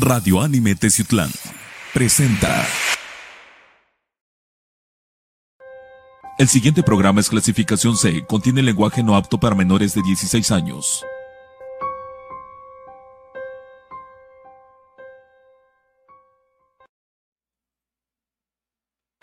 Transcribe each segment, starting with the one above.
Radio Anime Teciutlán presenta. El siguiente programa es clasificación C, contiene lenguaje no apto para menores de 16 años.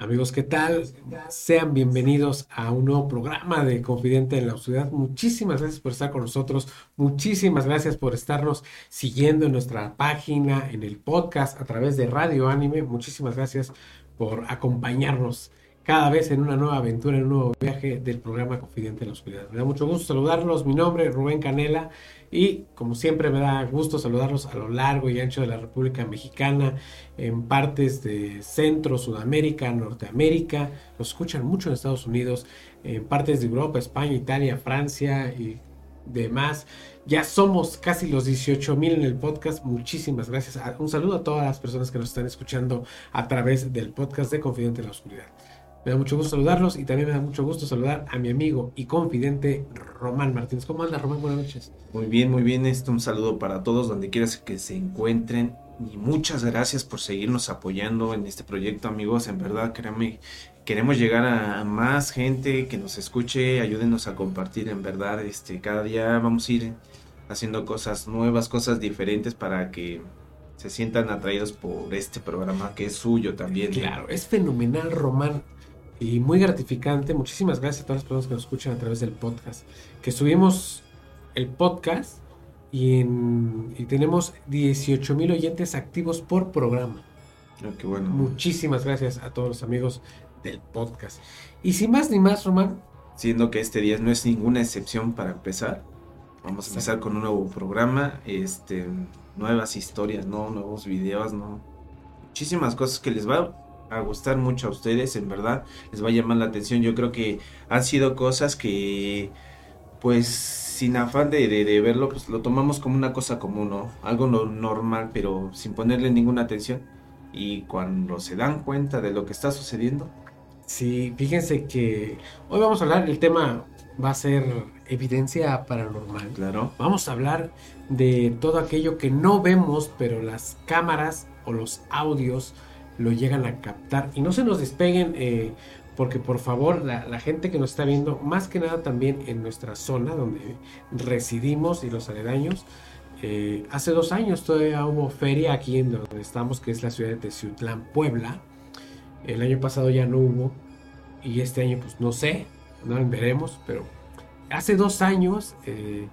Amigos, ¿qué tal? Sean bienvenidos a un nuevo programa de Confidente en la Oscuridad. Muchísimas gracias por estar con nosotros. Muchísimas gracias por estarnos siguiendo en nuestra página, en el podcast, a través de Radio Anime. Muchísimas gracias por acompañarnos cada vez en una nueva aventura, en un nuevo viaje del programa Confidente en la Oscuridad. Me da mucho gusto saludarlos. Mi nombre es Rubén Canela y como siempre me da gusto saludarlos a lo largo y ancho de la República Mexicana, en partes de Centro, Sudamérica, Norteamérica. Nos escuchan mucho en Estados Unidos, en partes de Europa, España, Italia, Francia y demás. Ya somos casi los 18 mil en el podcast. Muchísimas gracias. Un saludo a todas las personas que nos están escuchando a través del podcast de Confidente en la Oscuridad. Me da mucho gusto saludarlos y también me da mucho gusto saludar a mi amigo y confidente Román Martínez. ¿Cómo anda Román? Buenas noches. Muy bien, muy bien. Esto un saludo para todos donde quieras que se encuentren. Y muchas gracias por seguirnos apoyando en este proyecto, amigos. En verdad, créanme, queremos llegar a más gente que nos escuche. Ayúdenos a compartir, en verdad. Este, cada día vamos a ir haciendo cosas nuevas, cosas diferentes para que se sientan atraídos por este programa que es suyo también. Claro, es fenomenal, Román y muy gratificante. Muchísimas gracias a todas las personas que nos escuchan a través del podcast. Que subimos el podcast y, tenemos 18 mil oyentes activos por programa. Ah, qué bueno. Muchísimas gracias a todos los amigos del podcast. Y sin más ni más, Román. Siendo que este día no es ninguna excepción para empezar. Vamos a empezar con un nuevo programa, este, nuevas historias, ¿no? Nuevos videos, ¿no? Muchísimas cosas que les va a gustar mucho a ustedes, en verdad, les va a llamar la atención. Yo creo que han sido cosas que, pues, sin afán de, de, verlo, pues lo tomamos como una cosa común, ¿no? Algo normal, pero sin ponerle ninguna atención. Y cuando se dan cuenta de lo que está sucediendo. Sí, fíjense que hoy vamos a hablar, el tema va a ser evidencia paranormal. Claro. Vamos a hablar de todo aquello que no vemos, pero las cámaras o los audios lo llegan a captar. Y no se nos despeguen, eh, porque por favor, la, gente que nos está viendo, más que nada también en nuestra zona donde residimos y los aledaños, eh, hace dos años todavía hubo feria aquí en donde estamos, que es la ciudad de Teciutlán, Puebla. El año pasado ya no hubo, y este año, pues no sé, no veremos, pero hace dos años eh,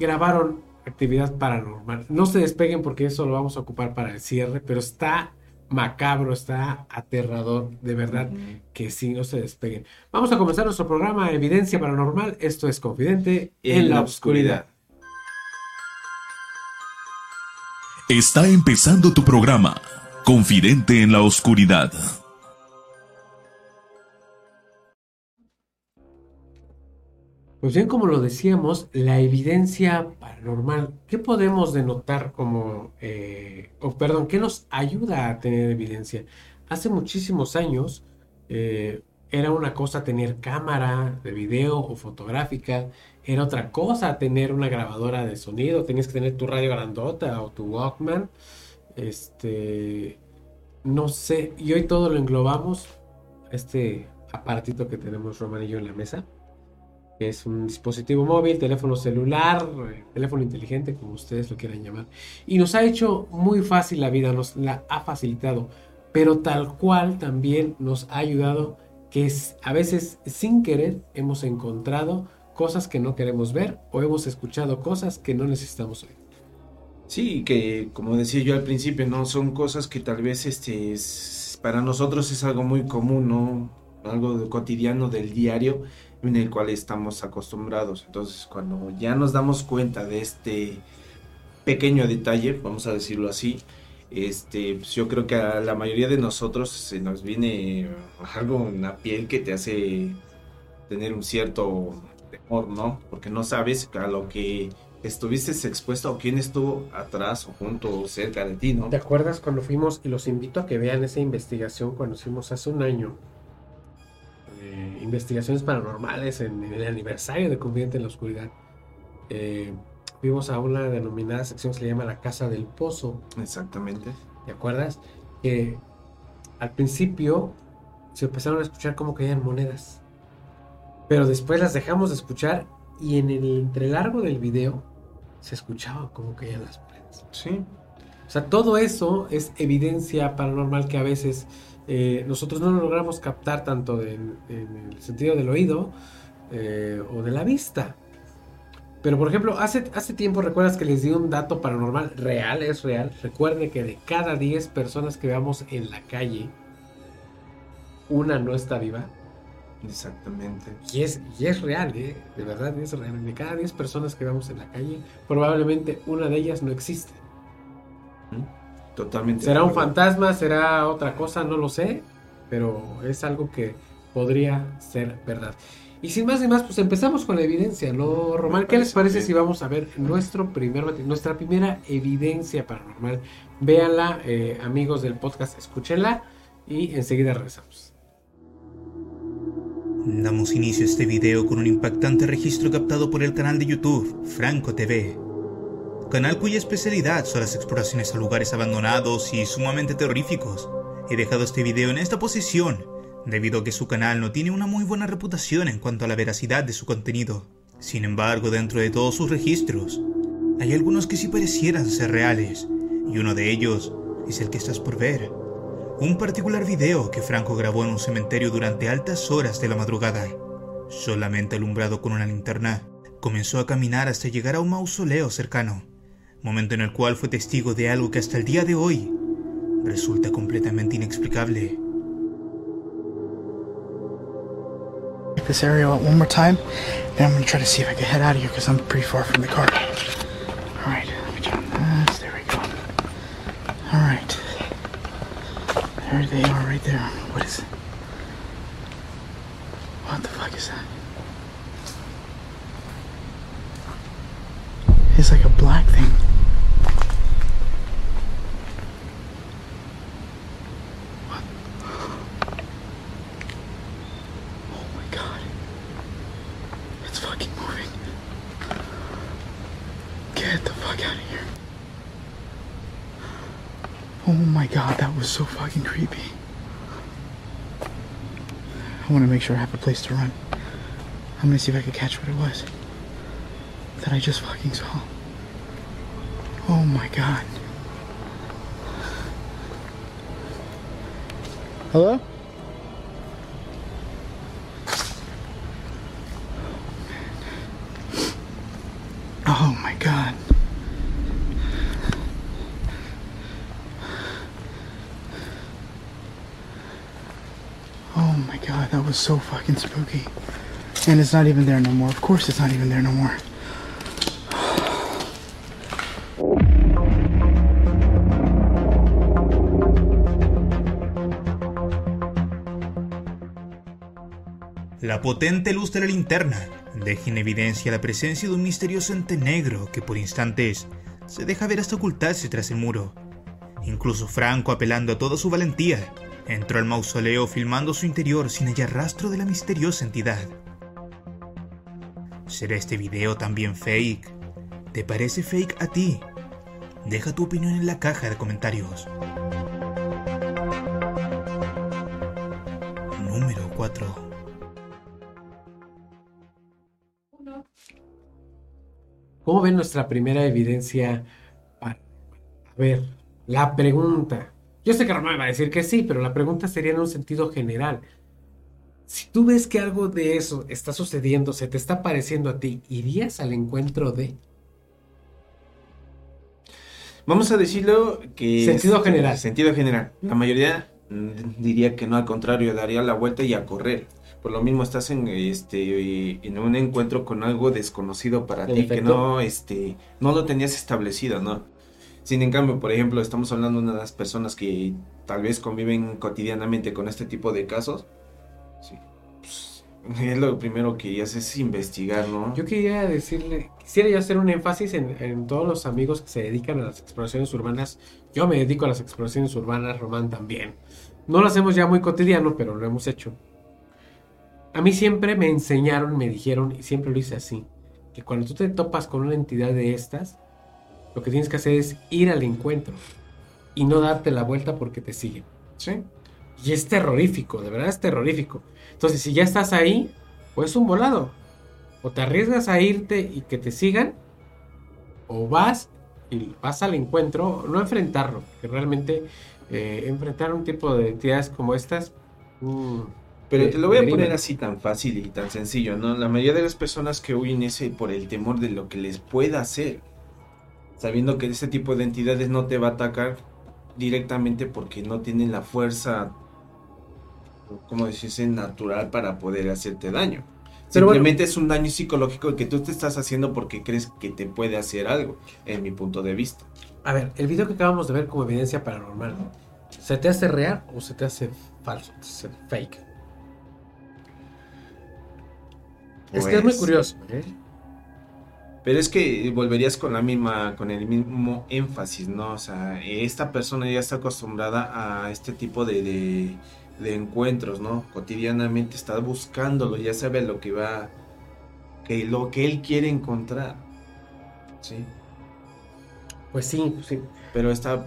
grabaron actividad paranormal. No se despeguen porque eso lo vamos a ocupar para el cierre, pero está macabro, está aterrador, de verdad que sí, no se despeguen. Vamos a comenzar nuestro programa Evidencia Paranormal. Esto es Confidente en, la, oscuridad. Está empezando tu programa, Confidente en la Oscuridad. Pues bien, como lo decíamos, la evidencia paranormal, ¿qué podemos denotar como, eh, o perdón, qué nos ayuda a tener evidencia? Hace muchísimos años eh, era una cosa tener cámara de video o fotográfica, era otra cosa tener una grabadora de sonido, tenías que tener tu radio grandota o tu Walkman, este, no sé, y hoy todo lo englobamos, este aparatito que tenemos Roman y yo en la mesa es un dispositivo móvil, teléfono celular, eh, teléfono inteligente, como ustedes lo quieran llamar. Y nos ha hecho muy fácil la vida, nos la ha facilitado, pero tal cual también nos ha ayudado que a veces sin querer hemos encontrado cosas que no queremos ver o hemos escuchado cosas que no necesitamos oír. Sí, que como decía yo al principio, no son cosas que tal vez este para nosotros es algo muy común, ¿no? Algo cotidiano del diario en el cual estamos acostumbrados. Entonces, cuando ya nos damos cuenta de este pequeño detalle, vamos a decirlo así, este, pues yo creo que a la mayoría de nosotros se nos viene algo en la piel que te hace tener un cierto temor, ¿no? Porque no sabes a lo que estuviste expuesto o quién estuvo atrás o junto o cerca de ti, ¿no? ¿Te acuerdas cuando fuimos, y los invito a que vean esa investigación cuando fuimos hace un año, investigaciones paranormales en, el aniversario de Confidente en la Oscuridad. Eh, fuimos a una denominada sección que se llama la Casa del Pozo. Exactamente. ¿Te acuerdas? Que al principio se empezaron a escuchar como caían monedas. Pero después las dejamos de escuchar y en el entrelargo del video se escuchaba como caían las monedas. Sí. O sea, todo eso es evidencia paranormal que a veces eh, nosotros no lo logramos captar tanto en, en el sentido del oído eh, o de la vista. Pero por ejemplo, hace, hace tiempo recuerdas que les di un dato paranormal real, es real. Recuerde que de cada 10 personas que veamos en la calle, una no está viva. Exactamente. Y es, y es real, ¿eh? de verdad es real. De cada 10 personas que vemos en la calle, probablemente una de ellas no existe. Totalmente. ¿Será un fantasma? ¿Será otra cosa? No lo sé. Pero es algo que podría ser verdad. Y sin más ni más, pues empezamos con la evidencia, ¿no, Román? ¿Qué les parece si vamos a ver nuestro primer, nuestra primera evidencia paranormal? Véanla, eh, amigos del podcast, escúchenla y enseguida regresamos. Damos inicio a este video con un impactante registro captado por el canal de YouTube Franco TV, canal cuya especialidad son las exploraciones a lugares abandonados y sumamente terroríficos. He dejado este video en esta posición debido a que su canal no tiene una muy buena reputación en cuanto a la veracidad de su contenido. Sin embargo, dentro de todos sus registros, hay algunos que sí parecieran ser reales, y uno de ellos es el que estás por ver. Un particular video que Franco grabó en un cementerio durante altas horas de la madrugada. Solamente alumbrado con una linterna, comenzó a caminar hasta llegar a un mausoleo cercano, momento en el cual fue testigo de algo que hasta el día de hoy resulta completamente inexplicable. let me this. There we go. There they are, right there. What is? What the fuck is that? It's like a black thing. Get the fuck out of here. Oh my god, that was so fucking creepy. I want to make sure I have a place to run. I'm gonna see if I can catch what it was that I just fucking saw. Oh my god. Hello? So fucking spooky. And it's not even there no more. Of course it's not even there no more. La potente luz de la linterna deja en evidencia la presencia de un misterioso ente negro que por instantes se deja ver hasta ocultarse tras el muro. Incluso Franco, apelando a toda su valentía, entró al mausoleo filmando su interior sin hallar rastro de la misteriosa entidad. ¿Será este video también fake? ¿Te parece fake a ti? Deja tu opinión en la caja de comentarios. Número 4. ¿Cómo ven nuestra primera evidencia? A ver, la pregunta. Yo sé que Román va a decir que sí, pero la pregunta sería en un sentido general. Si tú ves que algo de eso está sucediendo, se te está pareciendo a ti, ¿irías al encuentro de? Vamos a decirlo que... Sentido general. Sentido general. La mayoría mm, diría que no, al contrario, daría la vuelta y a correr. Por lo mismo estás en este en un encuentro con algo desconocido para ti, que no este no lo tenías establecido, ¿no? Sin en cambio, por ejemplo, estamos hablando de las personas que tal vez conviven cotidianamente con este tipo de casos. Sí. pues, es lo primero que haces es investigar, ¿no? Yo quería decirle, quisiera yo hacer un énfasis en, en todos los amigos que se dedican a las exploraciones urbanas. Yo me dedico a las exploraciones urbanas, Román también. No lo hacemos ya muy cotidiano, pero lo hemos hecho. A mí siempre me enseñaron, me dijeron, y siempre lo hice así, que cuando tú te topas con una entidad de estas, lo que tienes que hacer es ir al encuentro y no darte la vuelta porque te siguen. Sí. Y es terrorífico, de verdad es terrorífico. Entonces, si ya estás ahí, pues un volado. O te arriesgas a irte y que te sigan, o vas y vas al encuentro, no enfrentarlo, que realmente eh, enfrentar un tipo de entidades como estas. mm, Pero de- te lo voy a poner así tan fácil y tan sencillo, ¿no? La mayoría de las personas que huyen es eh, por el temor de lo que les pueda hacer. Sabiendo que ese tipo de entidades no te va a atacar directamente porque no tienen la fuerza, como decirse, natural para poder hacerte daño. Pero bueno. Simplemente es un daño psicológico que tú te estás haciendo porque crees que te puede hacer algo, en mi punto de vista. A ver, el video que acabamos de ver como evidencia paranormal, ¿se te hace real o se te hace falso? Se- Fake. es que es muy Pues, curioso, ¿eh? Pero es que volverías con la misma, con el mismo énfasis, ¿no? O sea, esta persona ya está acostumbrada a este tipo de, de, de encuentros, ¿no? Cotidianamente está buscándolo, ya sabe lo que va, que lo que él quiere encontrar, ¿sí? Pues sí, sí. Pero está,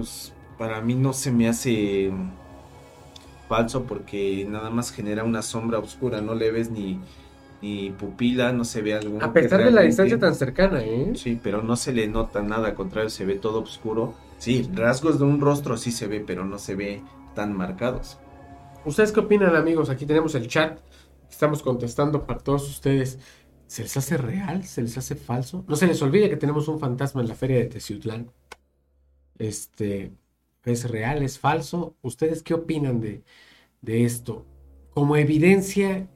s- para mí no se me hace falso porque nada más genera una sombra oscura, no le ves ni, ni pupila, no se ve algo. A pesar de la distancia tan cercana, ¿eh? Sí, pero no se le nota nada, al contrario, se ve todo oscuro. Sí, rasgos de un rostro sí se ve, pero no se ve tan marcados. ¿Ustedes qué opinan, amigos? Aquí tenemos el chat. Estamos contestando para todos ustedes. ¿Se les hace real? ¿Se les hace falso? No se les olvide que tenemos un fantasma en la feria de Teciutlán. Este, ¿es real? ¿Es falso? ¿Ustedes qué opinan de, de esto? Como evidencia,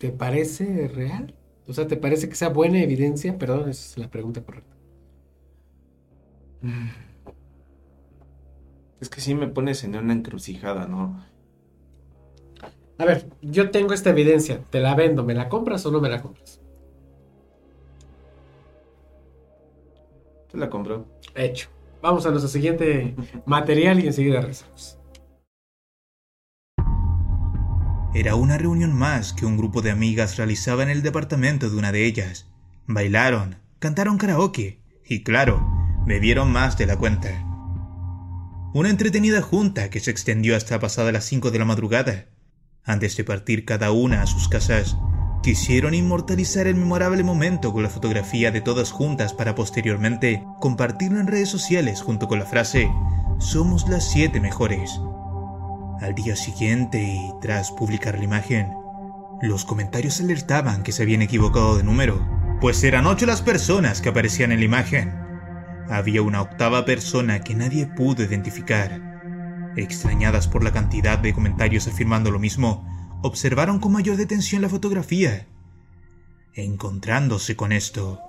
¿te parece real? O sea, ¿te parece que sea buena evidencia? Perdón, esa es la pregunta correcta. Es que sí me pones en una encrucijada, ¿no? A ver, yo tengo esta evidencia, te la vendo, ¿me la compras o no me la compras? Te la compro. Hecho. Vamos a nuestro siguiente material y enseguida regresamos. Era una reunión más que un grupo de amigas realizaba en el departamento de una de ellas. Bailaron, cantaron karaoke y claro, bebieron más de la cuenta. Una entretenida junta que se extendió hasta pasada las 5 de la madrugada. Antes de partir cada una a sus casas, quisieron inmortalizar el memorable momento con la fotografía de todas juntas para posteriormente compartirlo en redes sociales junto con la frase Somos las siete mejores. Al día siguiente y tras publicar la imagen, los comentarios alertaban que se habían equivocado de número, pues eran ocho las personas que aparecían en la imagen. Había una octava persona que nadie pudo identificar. Extrañadas por la cantidad de comentarios afirmando lo mismo, observaron con mayor detención la fotografía. Encontrándose con esto,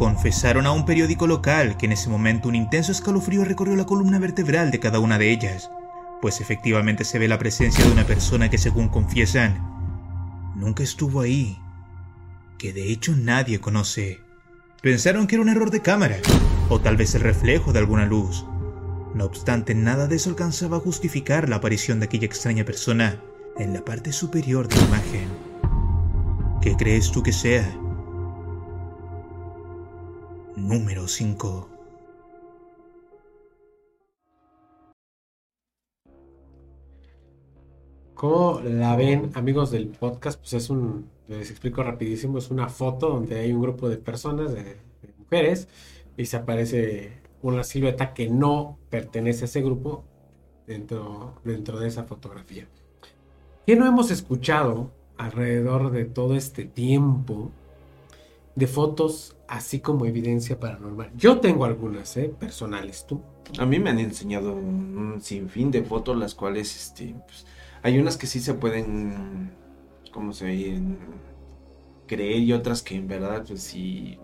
confesaron a un periódico local que en ese momento un intenso escalofrío recorrió la columna vertebral de cada una de ellas, pues efectivamente se ve la presencia de una persona que según confiesan, nunca estuvo ahí, que de hecho nadie conoce. Pensaron que era un error de cámara, o tal vez el reflejo de alguna luz. No obstante, nada de eso alcanzaba a justificar la aparición de aquella extraña persona en la parte superior de la imagen. ¿Qué crees tú que sea? Número 5. ¿Cómo la ven, amigos del podcast? Pues es un, les explico rapidísimo, es una foto donde hay un grupo de personas, de, de mujeres, y se aparece una silueta que no pertenece a ese grupo dentro, dentro de esa fotografía. ¿Qué no hemos escuchado alrededor de todo este tiempo de fotos así como evidencia paranormal? Yo tengo algunas, ¿eh? Personales, ¿tú? A mí me han enseñado un sinfín de fotos, las cuales, este, pues, hay unas que sí se pueden, ¿cómo se dice? Creer y otras que en verdad, pues sí,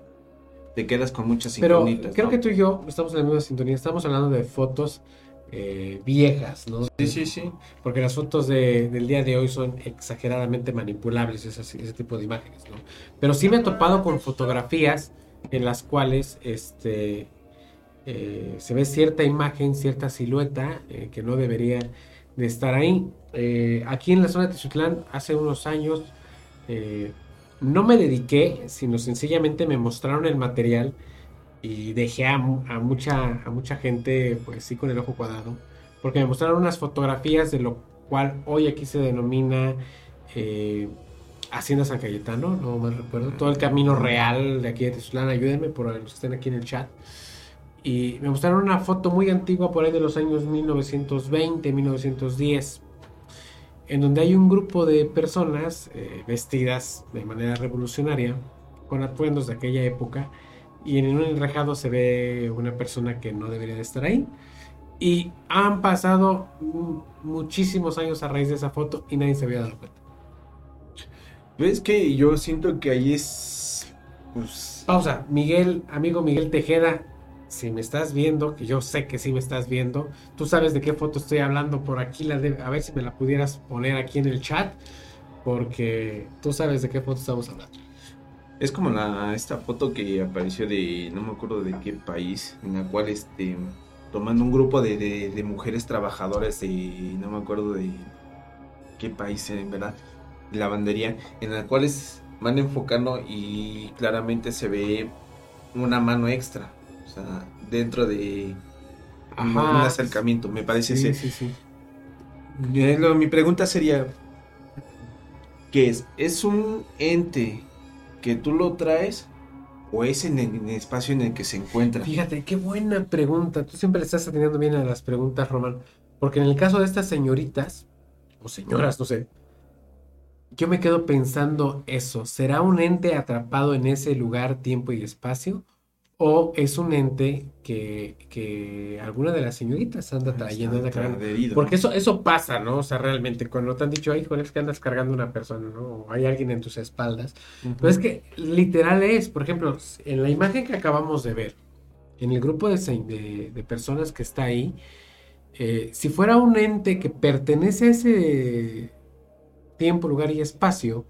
te quedas con muchas Pero incógnitas. creo ¿no? que tú y yo estamos en la misma sintonía. Estamos hablando de fotos eh, viejas, ¿no? Sí, sí, sí. Porque las fotos de- del día de hoy son exageradamente manipulables, esas- ese tipo de imágenes, ¿no? Pero sí me he topado con fotografías en las cuales este, eh, se ve cierta imagen, cierta silueta eh, que no debería de estar ahí. Aquí en la zona de Tizutlán, hace unos años, no me dediqué, sino sencillamente me mostraron el material y dejé a, a mucha, a mucha gente, pues sí, con el ojo cuadrado, porque me mostraron unas fotografías de lo cual hoy aquí se denomina eh, Hacienda San Cayetano, no mal recuerdo, todo el camino real de aquí de Tizutlán, ayúdenme por los que estén aquí en el chat. Y me mostraron una foto muy antigua por ahí de los años 1920, 1910, en donde hay un grupo de personas eh, vestidas de manera revolucionaria, con atuendos de aquella época, y en un enrejado se ve una persona que no debería de estar ahí. Y han pasado muchísimos años a raíz de esa foto y nadie se había dado cuenta. ¿Ves que yo siento que ahí es. Pues. Pausa, Miguel, amigo Miguel Tejeda, si me estás viendo, que yo sé que sí me estás viendo, tú sabes de qué foto estoy hablando por aquí, la de- a ver si me la pudieras poner aquí en el chat, porque tú sabes de qué foto estamos hablando. Es como la esta foto que apareció de. No me acuerdo de qué país. En la cual este. Tomando un grupo de, de- de mujeres trabajadoras de. No me acuerdo de. qué país en verdad. De lavandería. En la cual es- van enfocando y claramente se ve una mano extra. O sea, dentro de. un- un Ajá. acercamiento. Me parece Sí, ser. sí, sí. Eh, mi pregunta sería, ¿qué es? ¿Es un ente que tú lo traes o es en el, espacio en el que se encuentra? Fíjate, qué buena pregunta. Tú siempre le estás atendiendo bien a las preguntas, Román. Porque en el caso de estas señoritas, o señoras, no sé, yo me quedo pensando eso. ¿Será un ente atrapado en ese lugar, tiempo y espacio? ¿O es un ente que, que alguna de las señoritas anda trayendo, anda cargando? adherido. Porque eso, eso pasa, ¿no? O sea, realmente, cuando te han dicho, ay, hijo, es que andas cargando una persona, ¿no? O hay alguien en tus espaldas. Ujú. Pero es que literal es, por ejemplo, en la imagen que acabamos de ver, en el grupo de- de personas que está ahí, eh, si fuera un ente que pertenece a ese tiempo, lugar y espacio,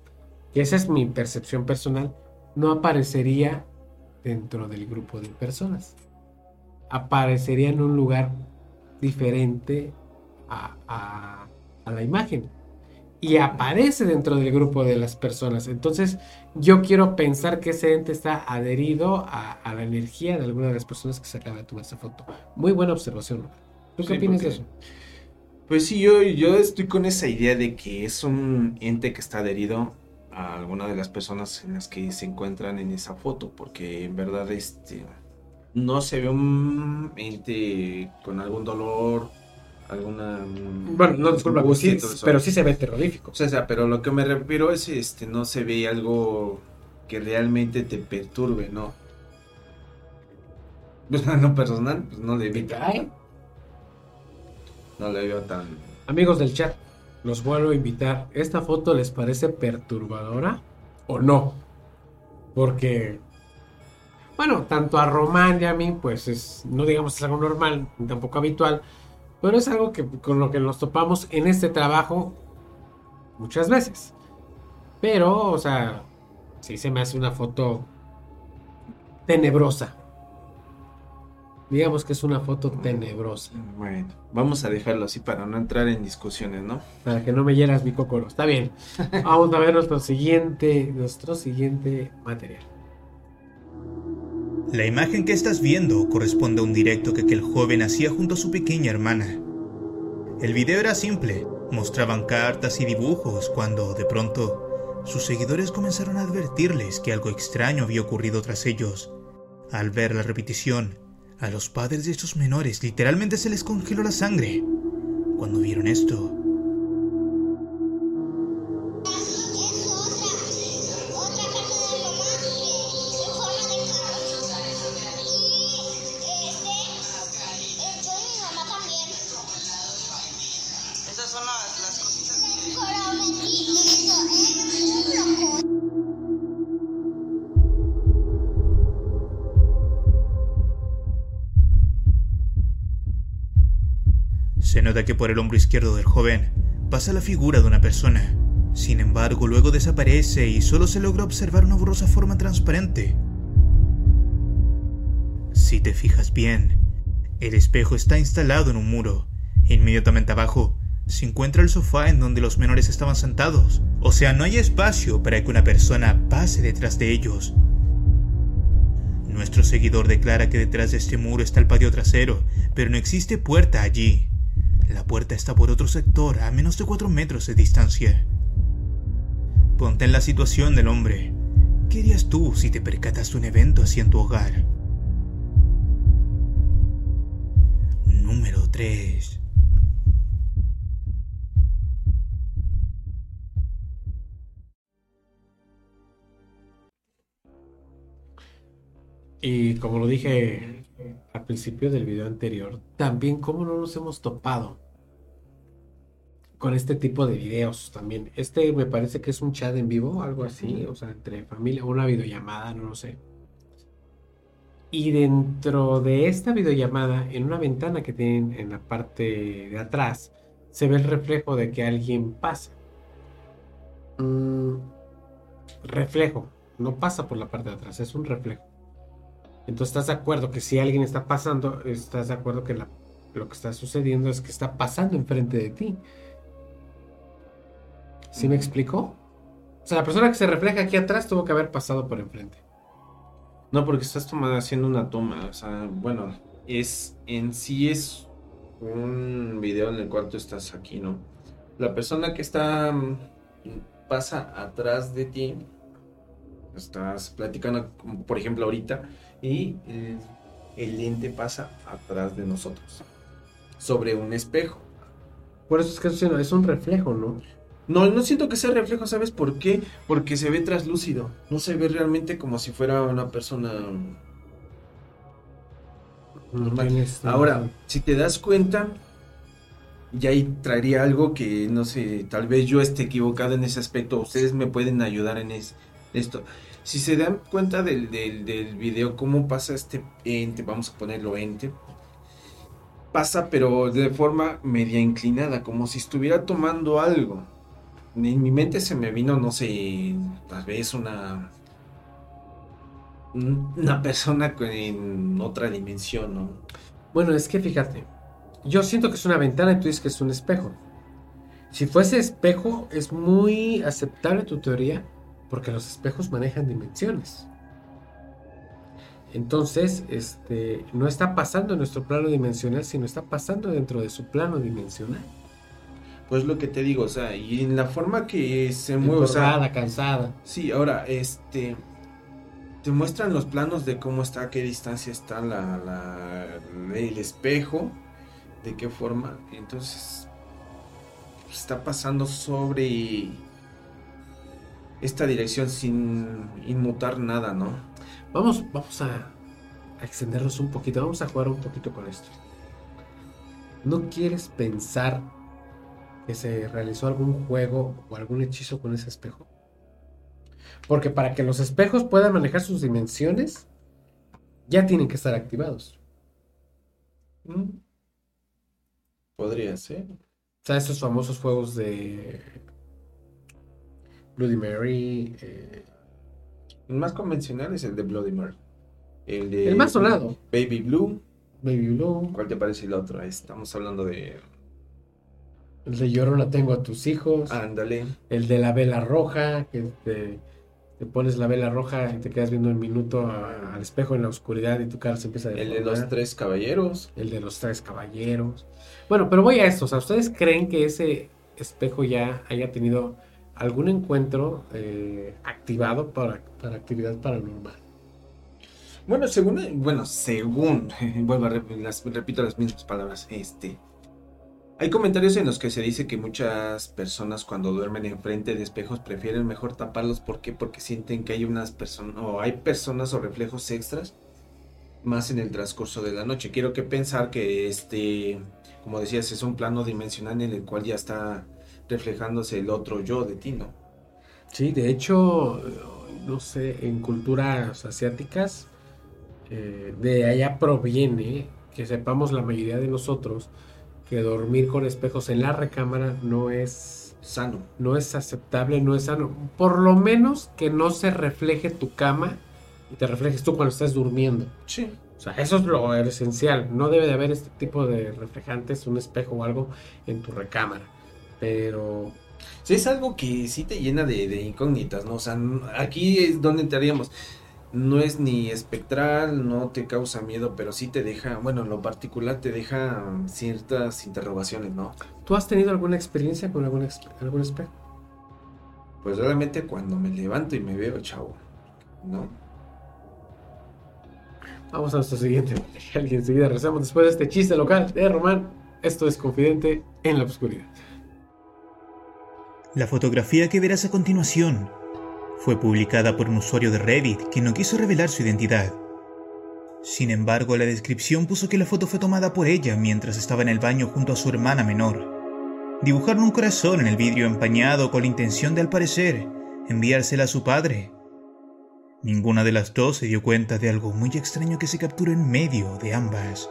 que esa es mi percepción personal, no aparecería dentro del grupo de personas. Aparecería en un lugar diferente a, a- a la imagen. Y aparece dentro del grupo de las personas. Entonces, yo quiero pensar que ese ente está adherido a, a la energía de alguna de las personas que se acaba de tomar esa foto. Muy buena observación. ¿Tú qué Sí, opinas de eso? Pues sí, yo, yo estoy con esa idea de que es un ente que está adherido a alguna de las personas en las que se encuentran en esa foto, porque en verdad este no se ve un ente con algún dolor, alguna mm, Bueno, no, disculpa, sí, pero sí se ve terrorífico. O sea, pero lo que me refiero es este no se ve algo que realmente te perturbe, ¿no? Pues en lo personal, pues no le vi cae? no le veo tan Amigos del chat, los vuelvo a invitar. ¿Esta foto les parece perturbadora o no? Porque, bueno, tanto a Román y a mí, pues es, no digamos es algo normal, tampoco habitual, pero es algo que con lo que nos topamos en este trabajo muchas veces. Pero, o sea, sí se me hace una foto tenebrosa. Digamos que es una foto tenebrosa. Bueno, vamos a dejarlo así para no entrar en discusiones, ¿no? Para que no me hieras mi cocoro. Está bien. Vamos a ver nuestro siguiente, nuestro siguiente material. La imagen que estás viendo corresponde a un directo que aquel joven hacía junto a su pequeña hermana. El video era simple, mostraban cartas y dibujos cuando, de pronto, sus seguidores comenzaron a advertirles que algo extraño había ocurrido tras ellos. Al ver la repetición, a los padres de estos menores literalmente se les congeló la sangre. Cuando vieron esto, Que por el hombro izquierdo del joven pasa la figura de una persona. Sin embargo, luego desaparece y solo se logra observar una borrosa forma transparente. Si te fijas bien, el espejo está instalado en un muro. Inmediatamente abajo se encuentra el sofá en donde los menores estaban sentados. O sea, no hay espacio para que una persona pase detrás de ellos. Nuestro seguidor declara que detrás de este muro está el patio trasero, pero no existe puerta allí. La puerta está por otro sector, a menos de 4 metros de distancia. Ponte en la situación del hombre. ¿Qué harías tú si te percatas un evento así en tu hogar? Número 3. Y como lo dije al principio del video anterior, también cómo no nos hemos topado con este tipo de videos también. Este me parece que es un chat en vivo, algo así, o sea, entre familia, una videollamada, no lo sé. Y dentro de esta videollamada, en una ventana que tienen en la parte de atrás, se ve el reflejo de que alguien pasa. Mm, reflejo, no pasa por la parte de atrás, es un reflejo. Entonces estás de acuerdo que si alguien está pasando, estás de acuerdo que la- lo que está sucediendo es que está pasando enfrente de ti. ¿Sí me explicó? O sea, la persona que se refleja aquí atrás tuvo que haber pasado por enfrente. No, porque estás tomando, haciendo una toma. O sea, bueno, es en sí es un video en el cual tú estás aquí, ¿no? La persona que está mm, pasa atrás de ti, estás platicando, por ejemplo ahorita, y el, el lente pasa atrás de nosotros, sobre un espejo. Por eso es que eso es un reflejo, ¿no? No, no siento que sea reflejo, ¿sabes por qué? Porque se ve traslúcido. No se ve realmente como si fuera una persona normal. Tienes- Ahora, si te das cuenta, ya ahí traería algo que no sé, tal vez yo esté equivocado en ese aspecto. Ustedes me pueden ayudar en es- esto. Si se dan cuenta del, del, del video, cómo pasa este ente, vamos a ponerlo ente, pasa pero de forma media inclinada, como si estuviera tomando algo. En mi mente se me vino, no sé, tal vez una una persona en otra dimensión, ¿no? Bueno, es que fíjate, yo siento que es una ventana y tú dices que es un espejo. Si fuese espejo, es muy aceptable tu teoría porque los espejos manejan dimensiones. Entonces, este, no está pasando en nuestro plano dimensional, sino está pasando dentro de su plano dimensional. Pues lo que te digo, o sea, y en la forma que se mueve, o sea, cansada. sí, ahora, este, te muestran los planos de cómo está, a qué distancia está la, la- el espejo, de qué forma, entonces, pues, está pasando sobre esta dirección sin inmutar nada, ¿no? Vamos, vamos a, a extendernos un poquito, vamos a jugar un poquito con esto. ¿No quieres pensar que se realizó algún juego o algún hechizo con ese espejo? Porque para que los espejos puedan manejar sus dimensiones, ya tienen que estar activados. Mm. Podría ser. O sea, esos famosos juegos de Bloody Mary, eh, El más convencional es el de Bloody Mary. El, de El más sonado. Baby Blue. Baby Blue, ¿Cuál te parece el otro? Estamos hablando de. el de Llorona tengo a tus hijos. Ándale. El de la vela roja, que te, te pones la vela roja y te quedas viendo un minuto a- al espejo en la oscuridad y tu cara se empieza a El de deformar. los tres caballeros. El de los tres caballeros. Bueno, pero voy a esto. O sea, ¿ustedes creen que ese espejo ya haya tenido algún encuentro eh, activado para, para actividad paranormal? Bueno, según. Bueno, según. Vuelvo a repito las mismas palabras. Este. Hay comentarios en los que se dice que muchas personas cuando duermen enfrente de espejos prefieren mejor taparlos. ¿Por qué? Porque sienten que hay unas personas o hay personas o reflejos extras más en el transcurso de la noche. Quiero que pensar que este, como decías, es un plano dimensional en el cual ya está reflejándose el otro yo de ti, ¿no? Sí, de hecho, eh, no sé, en culturas asiáticas, eh, de allá proviene, que sepamos la mayoría de nosotros, que dormir con espejos en la recámara no es, Sano. no es aceptable, no es sano. Por lo menos que no se refleje tu cama y te reflejes tú cuando estás durmiendo. Sí. O sea, eso es lo esencial. No debe de haber este tipo de reflejantes, un espejo o algo en tu recámara. Pero Sí, es algo que sí te llena de, de incógnitas, ¿no? O sea, aquí es donde entraríamos. No es ni espectral, no te causa miedo, pero sí te deja, bueno, en lo particular te deja ciertas interrogaciones, ¿no? ¿tú has tenido alguna experiencia con algún, algún espejo? Pues realmente cuando me levanto y me veo, chavo, ¿no? Vamos a nuestro siguiente material y enseguida regresamos después de este chiste local de Román. Esto es Confidente en la Oscuridad. La fotografía que verás a continuación fue publicada por un usuario de Reddit que no quiso revelar su identidad. Sin embargo, la descripción puso que la foto fue tomada por ella mientras estaba en el baño junto a su hermana menor. Dibujaron un corazón en el vidrio empañado con la intención de, al parecer, enviársela a su padre. Ninguna de las dos se dio cuenta de algo muy extraño que se capturó en medio de ambas.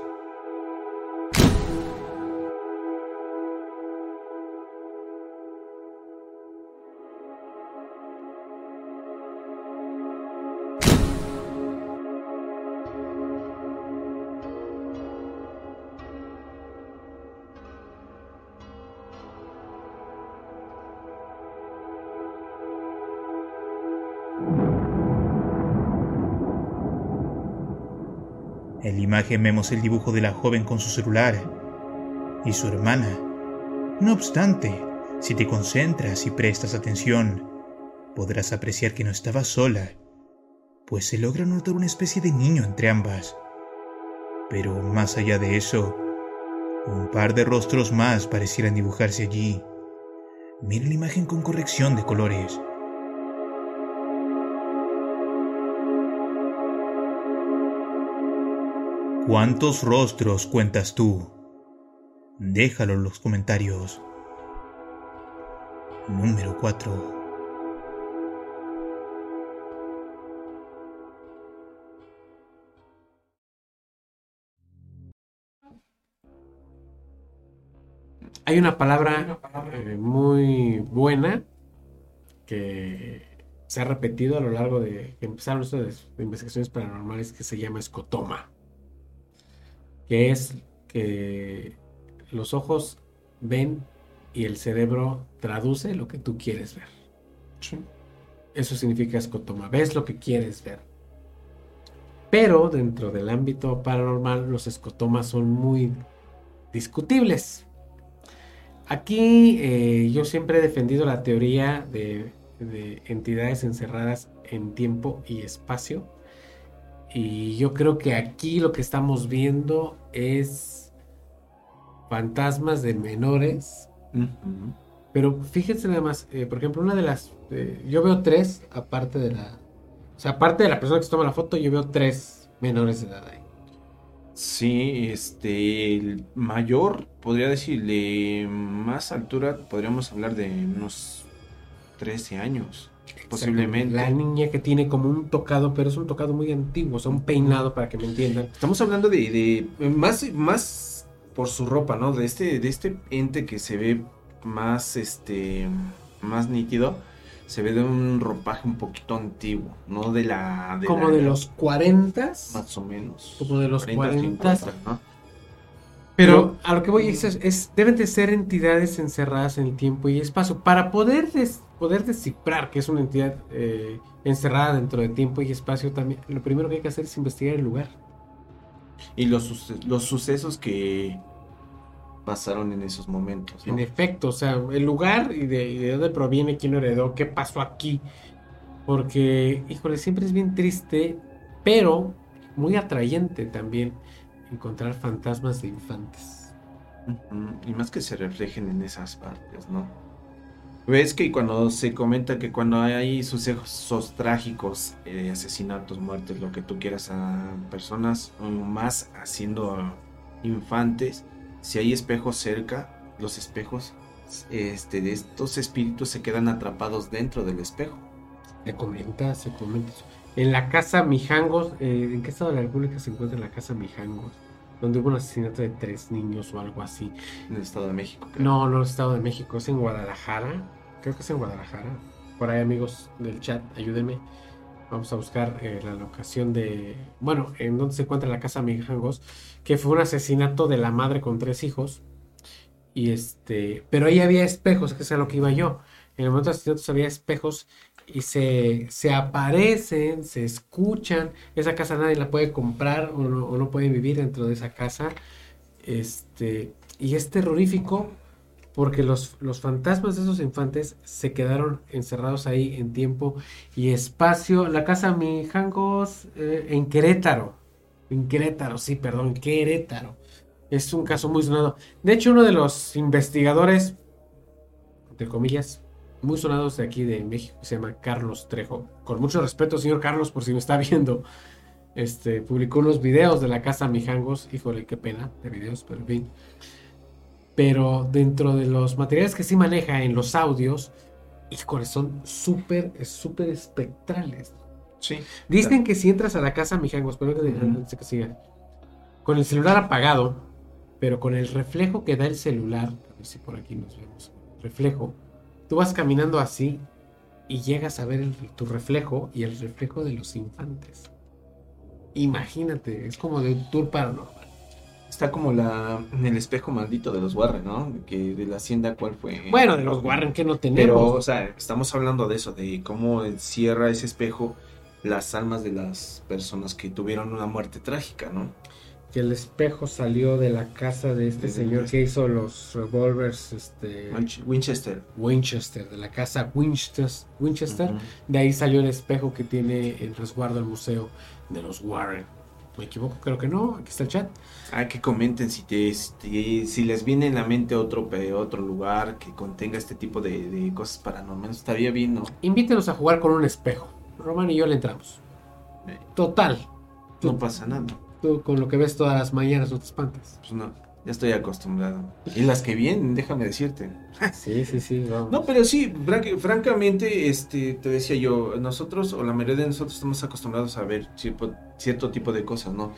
Imagen vemos el dibujo de la joven con su celular y su hermana. No obstante, si te concentras y prestas atención, podrás apreciar que no estaba sola, pues se logra notar una especie de niño entre ambas. Pero más allá de eso, un par de rostros más parecieran dibujarse allí. Mira la imagen con corrección de colores. ¿Cuántos rostros cuentas tú? Déjalo en los comentarios. Número 4. Hay una palabra eh, muy buena que se ha repetido a lo largo de que empezaron de investigaciones paranormales que se llama escotoma. Que es que los ojos ven y el cerebro traduce lo que tú quieres ver. Eso significa escotoma. Ves lo que quieres ver. Pero dentro del ámbito paranormal los escotomas son muy discutibles. Aquí eh, yo siempre he defendido la teoría de, de entidades encerradas en tiempo y espacio. Y yo creo que aquí lo que estamos viendo es fantasmas de menores. Pero fíjense nada más, eh, por ejemplo, una de las... eh, yo veo tres, aparte de la... O sea, aparte de la persona que se toma la foto, yo veo tres menores de edad ahí. Sí, este, el mayor, podría decir, de más altura, podríamos hablar de unos 13 años, posiblemente. La niña que tiene como un tocado, pero es un tocado muy antiguo, o sea, un peinado para que me entiendan. Estamos hablando de, de más, más por su ropa, ¿no? De este, de este ente que se ve más, este, más nítido, se ve de un ropaje un poquito antiguo, no de la... como la- de los 40 Más o menos. Como de los 40, 40, 50, ¿no? Pero a lo que voy es, es- deben de ser entidades encerradas en el tiempo y espacio. Para poder, des- poder descifrar que es una entidad eh, encerrada dentro de tiempo y espacio, también lo primero que hay que hacer es investigar el lugar. Y los, los sucesos que pasaron en esos momentos, ¿no? En efecto, o sea, el lugar y de, y de dónde proviene, quién lo heredó, qué pasó aquí. Porque, híjole, siempre es bien triste, pero muy atrayente también encontrar fantasmas de infantes. Y más que se reflejen en esas partes, ¿no? Ves que cuando se comenta que cuando hay sucesos trágicos, eh, asesinatos, muertes, lo que tú quieras a personas, más haciendo infantes, si hay espejos cerca, los espejos este, de estos espíritus se quedan atrapados dentro del espejo. Se comenta, se comenta. En la casa Mijangos, eh, ¿en qué estado de la República se encuentra la casa Mijangos? donde hubo un asesinato de tres niños o algo así. En el Estado de México. creo. No, no es Estado de México, es en Guadalajara. Creo que es en Guadalajara. Por ahí, amigos del chat, ayúdenme. Vamos a buscar eh, la locación de. Bueno, en donde se encuentra la casa Mijangos, que fue un asesinato de la madre con tres hijos. Y este. Pero ahí había espejos, que es a lo que iba yo. En el momento de asesinatos había espejos y se, se aparecen, se escuchan. Esa casa nadie la puede comprar o no, o no pueden vivir dentro de esa casa. Este. Y es terrorífico porque los, los fantasmas de esos infantes se quedaron encerrados ahí en tiempo y espacio. La casa Mijangos eh, en Querétaro. En Querétaro, sí, perdón, Querétaro. Es un caso muy sonado. De hecho, uno de los investigadores, entre comillas, muy sonados de aquí de México, se llama Carlos Trejo. Con mucho respeto, señor Carlos, por si me está viendo. Este, publicó unos videos de la casa Mijangos. Híjole, qué pena de videos, pero en fin. Pero dentro de los materiales que sí maneja en los audios, híjole, son súper, súper espectrales. Sí. Dicen que si entras a la casa Mijangos, pero que, antes que siga, con el celular apagado, pero con el reflejo que da el celular, a ver si por aquí nos vemos, reflejo, tú vas caminando así y llegas a ver el- tu reflejo y el reflejo de los infantes. Imagínate, es como de un tour paranormal. Está como la en el espejo maldito de los Warren, ¿no? Que de la hacienda cuál fue. Bueno, de los Warren que no tenemos. Pero, o sea, estamos hablando de eso, de cómo encierra ese espejo las almas de las personas que tuvieron una muerte trágica, ¿no? Que el espejo salió de la casa de este De- señor que hizo los revólveres este, Winch- Winchester. Winchester, de la casa Winchester, Winchester. De ahí salió el espejo que tiene el resguardo del museo de los Warren. ¿Me equivoco? Creo que no. Aquí está el chat. Ah, que comenten si te, si te- si les viene en la mente otro otro lugar que contenga este tipo de, de cosas paranormales. Estaría bien, ¿no? Invítenos a jugar con un espejo. Román y yo le entramos. Eh, Total. No pasa nada. Tú con lo que ves todas las mañanas no te espantas. Pues no, ya estoy acostumbrado. Y las que vienen, déjame decirte. Sí, sí, sí. Vamos. No, pero sí, fran- francamente, este, te decía yo, nosotros, o la mayoría de nosotros estamos acostumbrados a ver cierto, cierto tipo de cosas, ¿no?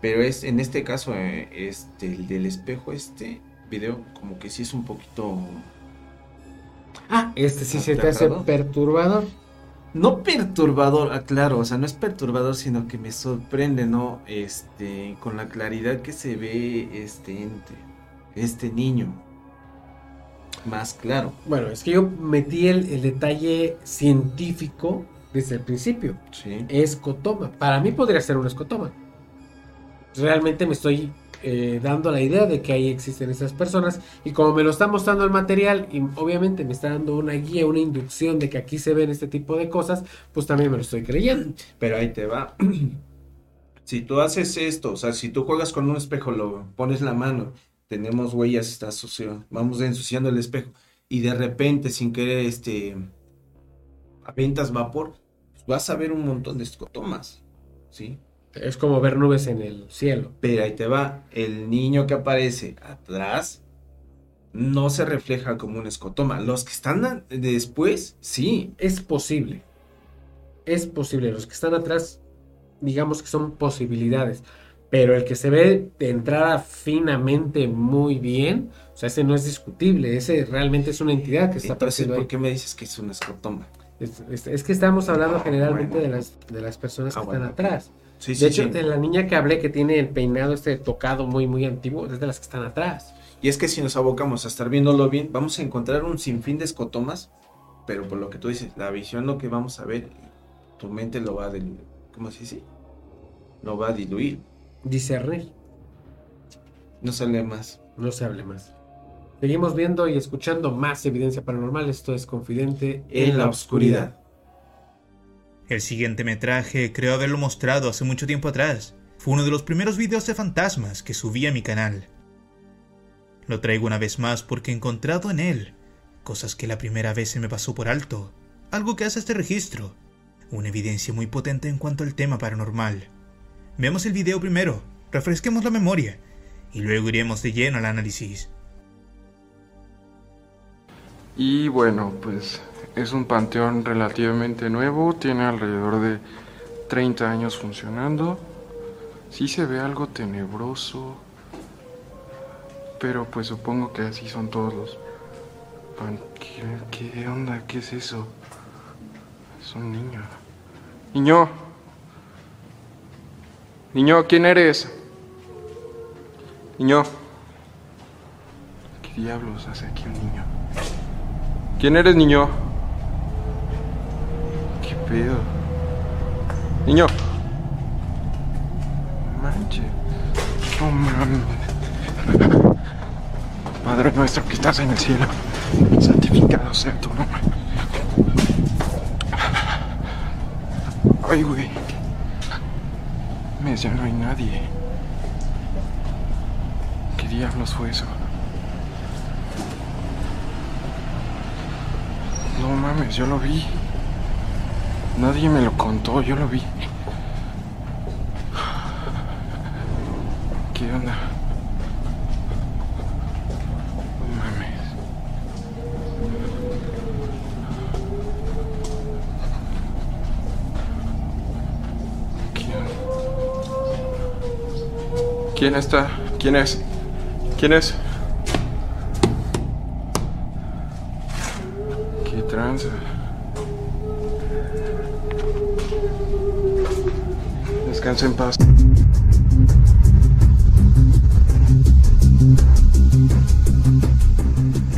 Pero es, en este caso, eh, este, el del espejo, este video, como que sí es un poquito... Ah, este sí se te hace perturbador. No perturbador, ah, claro, o sea, no es perturbador, sino que me sorprende, ¿no? Este, con la claridad que se ve este ente, este niño. Más claro. Bueno, es que yo metí el, el detalle científico desde el principio. Sí. Escotoma. Para mí podría ser un escotoma. Realmente me estoy eh, dando la idea de que ahí existen esas personas. Y como me lo está mostrando el material, y obviamente me está dando una guía, una inducción de que aquí se ven este tipo de cosas, pues también me lo estoy creyendo. Pero ahí te va. Si tú haces esto, o sea, si tú juegas con un espejo, lo pones la mano, tenemos huellas, está sucio, vamos ensuciando el espejo, y de repente, sin querer, este, avientas vapor, pues vas a ver un montón de escotomas, ¿sí? Es como ver nubes en el cielo. Pero ahí te va, el niño que aparece atrás no se refleja como un escotoma. Los que están después, sí. Es posible. Es posible. Los que están atrás, digamos que son posibilidades. Pero el que se ve de entrada finamente muy bien, o sea, ese no es discutible. Ese realmente es una entidad que está Entonces. ¿por qué me dices que es un escotoma? Es, es- es que estamos hablando Ah, generalmente bueno. de las, de las personas Ah, que bueno. están atrás. Sí, de hecho, de la niña que hablé que tiene el peinado este tocado muy, muy antiguo, es de las que están atrás. Y es que si nos abocamos a estar viéndolo bien, vamos a encontrar un sinfín de escotomas, pero por lo que tú dices, la visión, lo que vamos a ver, tu mente lo va a diluir. ¿Cómo se dice? Lo va a diluir. Discernir, No sale más. no se hable más. Seguimos viendo y escuchando más evidencia paranormal. Esto es Confidente En la oscuridad. El siguiente metraje creo haberlo mostrado hace mucho tiempo atrás. Fue uno de los primeros videos de fantasmas que subí a mi canal. Lo traigo una vez más porque he encontrado en él cosas que la primera vez se me pasó por alto, algo que hace este registro, una evidencia muy potente en cuanto al tema paranormal. Veamos el video primero, refresquemos la memoria y luego iremos de lleno al análisis. Y bueno, pues es un panteón relativamente nuevo, tiene alrededor de 30 años funcionando. Sí se ve algo tenebroso. Pero pues supongo que así son todos los... ¿Qué, qué onda? ¿Qué es eso? Es un niño. Niño. Niño, ¿quién eres? Niño. ¿Qué diablos hace aquí un niño? ¿Quién eres, niño? Niño. Manche. No mames. Padre nuestro que estás en el cielo, santificado sea tu nombre. Ay, güey. Mes, ya no hay nadie. ¿Qué diablos fue eso? No mames, yo lo vi. Nadie me lo contó, yo lo vi. ¿Qué onda? ¿Quién? ¿Quién está? ¿Quién es? ¿Quién es? ¿Qué tranza? Descansa en paz.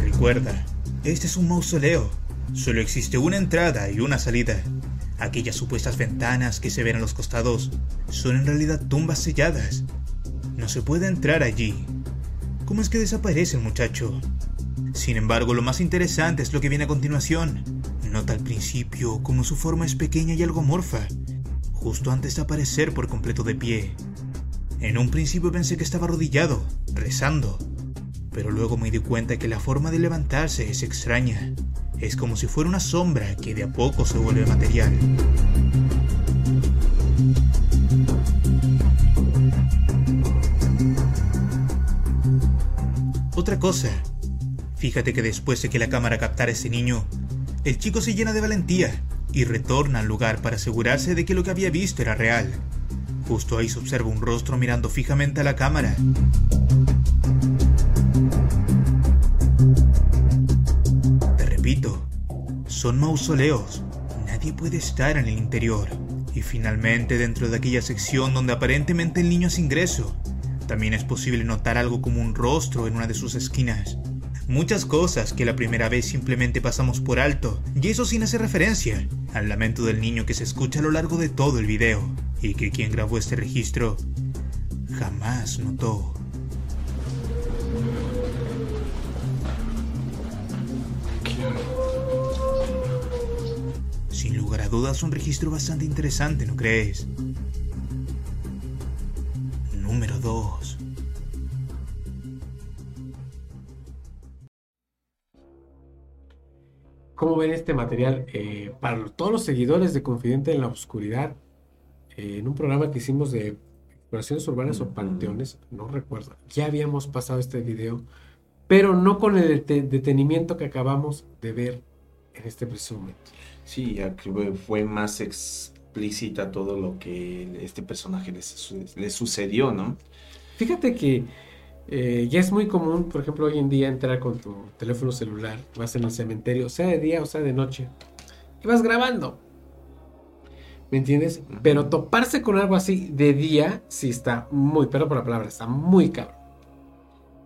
Recuerda, este es un mausoleo. Solo existe una entrada y una salida. Aquellas supuestas ventanas que se ven a los costados son en realidad tumbas selladas. No se puede entrar allí. ¿Cómo es que desaparece el muchacho? Sin embargo, lo más interesante es lo que viene a continuación. Nota al principio cómo su forma es pequeña y algo morfa, justo antes de aparecer por completo de pie. En un principio pensé que estaba arrodillado, rezando, pero luego me di cuenta que la forma de levantarse es extraña. Es como si fuera una sombra que de a poco se vuelve material. Otra cosa. Fíjate que después de que la cámara captara a ese niño, el chico se llena de valentía y retorna al lugar para asegurarse de que lo que había visto era real. Justo ahí se observa un rostro mirando fijamente a la cámara. Te repito, son mausoleos. Nadie puede estar en el interior. Y finalmente, dentro de aquella sección donde aparentemente el niño hace ingreso, también es posible notar algo como un rostro en una de sus esquinas. Muchas cosas que la primera vez simplemente pasamos por alto, y eso sin hacer referencia al lamento del niño que se escucha a lo largo de todo el video, y que quien grabó este registro jamás notó. Sin lugar a dudas, un registro bastante interesante, ¿no crees? Número 2. ¿Cómo ven este material? Eh, para todos los seguidores de Confidente en la Oscuridad, eh, en un programa que hicimos de exploraciones urbanas o panteones, no recuerdo, ya habíamos pasado este video, pero no con el dete- detenimiento que acabamos de ver en este preciso momento. Sí, ya que fue- más explícita todo lo que este personaje le sucedió, ¿no? Fíjate que eh, ya es muy común, por ejemplo, hoy en día entrar con tu teléfono celular, vas en el cementerio, sea de día o sea de noche, y vas grabando. ¿Me entiendes? Pero toparse con algo así de día, sí está muy, perdón por la palabra, está muy cabrón.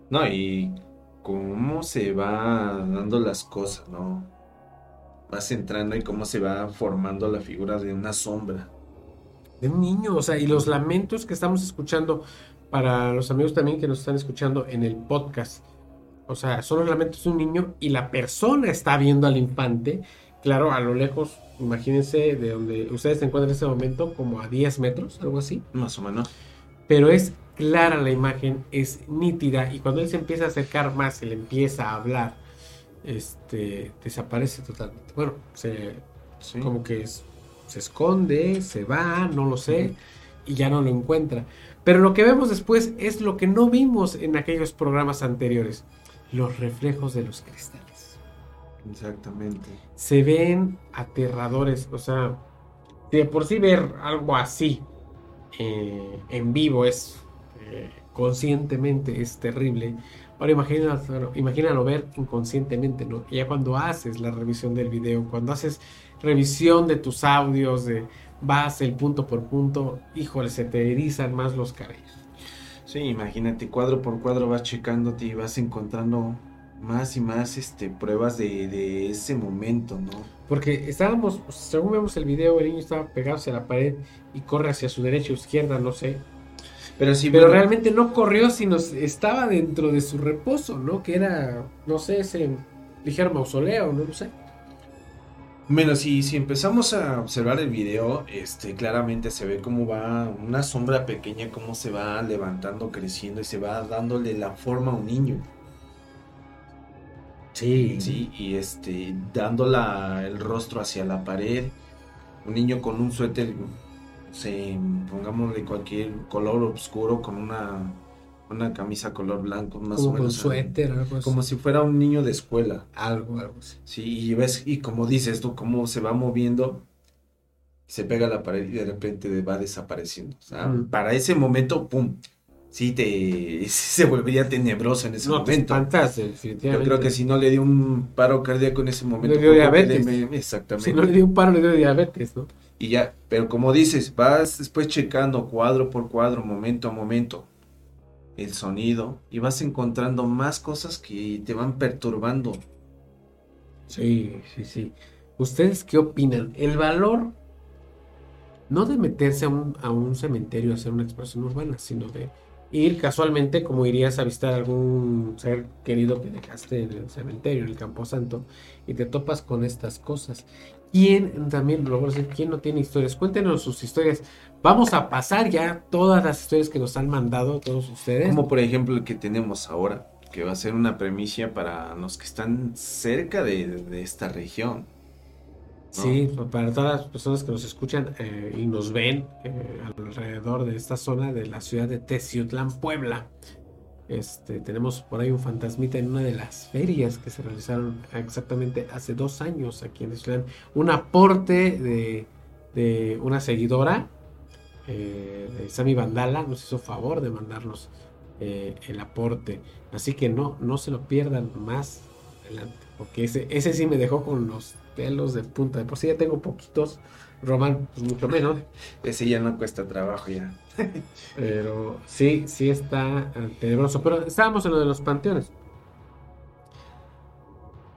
No, y cómo se va dando las cosas, ¿no? Vas entrando y cómo se va formando la figura de una sombra. De un niño, o sea, y los lamentos que estamos escuchando para los amigos también que nos están escuchando en el podcast. O sea, son los lamentos de un niño y la persona está viendo al infante. Claro, a lo lejos, imagínense de donde ustedes se encuentran en ese momento, como a 10 metros, algo así. Más o menos. Pero es clara la imagen, es nítida. Y cuando él se empieza a acercar más, él empieza a hablar, este, desaparece totalmente. Bueno, se, Sí. como que es- se esconde, se va, no lo sé, y ya no lo encuentra. Pero lo que vemos después es lo que no vimos en aquellos programas anteriores, los reflejos de los cristales. Exactamente. Se ven aterradores, o sea, de por sí ver algo así eh, en vivo es eh, conscientemente es terrible. Ahora imagínalo, imagínalo ver inconscientemente, ¿no? Ya cuando haces la revisión del video, cuando haces revisión de tus audios, de vas el punto por punto, híjole, se te erizan más los cabellos. Sí, imagínate, cuadro por cuadro vas checándote y vas encontrando más y más este, pruebas de, de ese momento, ¿no? Porque estábamos, según vemos el video, el niño estaba pegado hacia la pared y corre hacia su derecha o izquierda, no sé. Pero sí, Pero bueno, realmente no corrió, sino estaba dentro de su reposo, ¿no? Que era, no sé, ese ligero mausoleo, no lo sé. Bueno, si, si empezamos a observar el video, este, claramente se ve cómo va una sombra pequeña, cómo se va levantando, creciendo y se va dándole la forma a un niño. Sí. Sí, y este, dando la- el rostro hacia la pared. Un niño con un suéter, se, pongámosle cualquier color oscuro, con una, una camisa color blanco, más Como o menos. suéter, algo así. Como si fuera un niño de escuela. Algo, algo así. Sí, y ves, y como dices tú, cómo se va moviendo, se pega a la pared y de repente va desapareciendo. O sea, Mm. para ese momento, pum, sí te, se volvería tenebroso en ese No, te momento. espantas, Yo definitivamente. creo que si no le dio un paro cardíaco en ese momento, Le dio diabetes. le- exactamente. Si no le dio un paro, le dio diabetes, ¿no? Y ya, pero como dices, vas después checando cuadro por cuadro, momento a momento, el sonido, y vas encontrando más cosas que te van perturbando. Sí, sí, sí. ¿Ustedes qué opinan? El valor no de meterse a un, cementerio a hacer una exploración urbana, sino de ir casualmente como irías a visitar algún ser querido que dejaste en el cementerio, en el camposanto, y te topas con estas cosas. ¿Quién también, decir, quién no tiene historias? Cuéntenos sus historias. Vamos a pasar ya todas las historias que nos han mandado todos ustedes. Como por ejemplo el que tenemos ahora, que va a ser una premicia para los que están cerca de, de esta región. ¿no? Sí, para todas las personas que nos escuchan eh, y nos ven eh, alrededor de esta zona de la ciudad de Teciutlán, Puebla. Este, tenemos por ahí un fantasmita en una de las ferias que se realizaron exactamente hace dos años aquí en Teciutlán. Un aporte de, de una seguidora eh, de Sami Vandala nos hizo favor de mandarnos eh, el aporte. Así que no, no se lo pierdan más adelante. Porque ese, ese sí me dejó con los pelos de punta. De por sí ya tengo poquitos. Román, pues mucho menos. Ese ya no cuesta trabajo ya. Pero sí, sí está eh, tenebroso. Pero estábamos en lo de los panteones.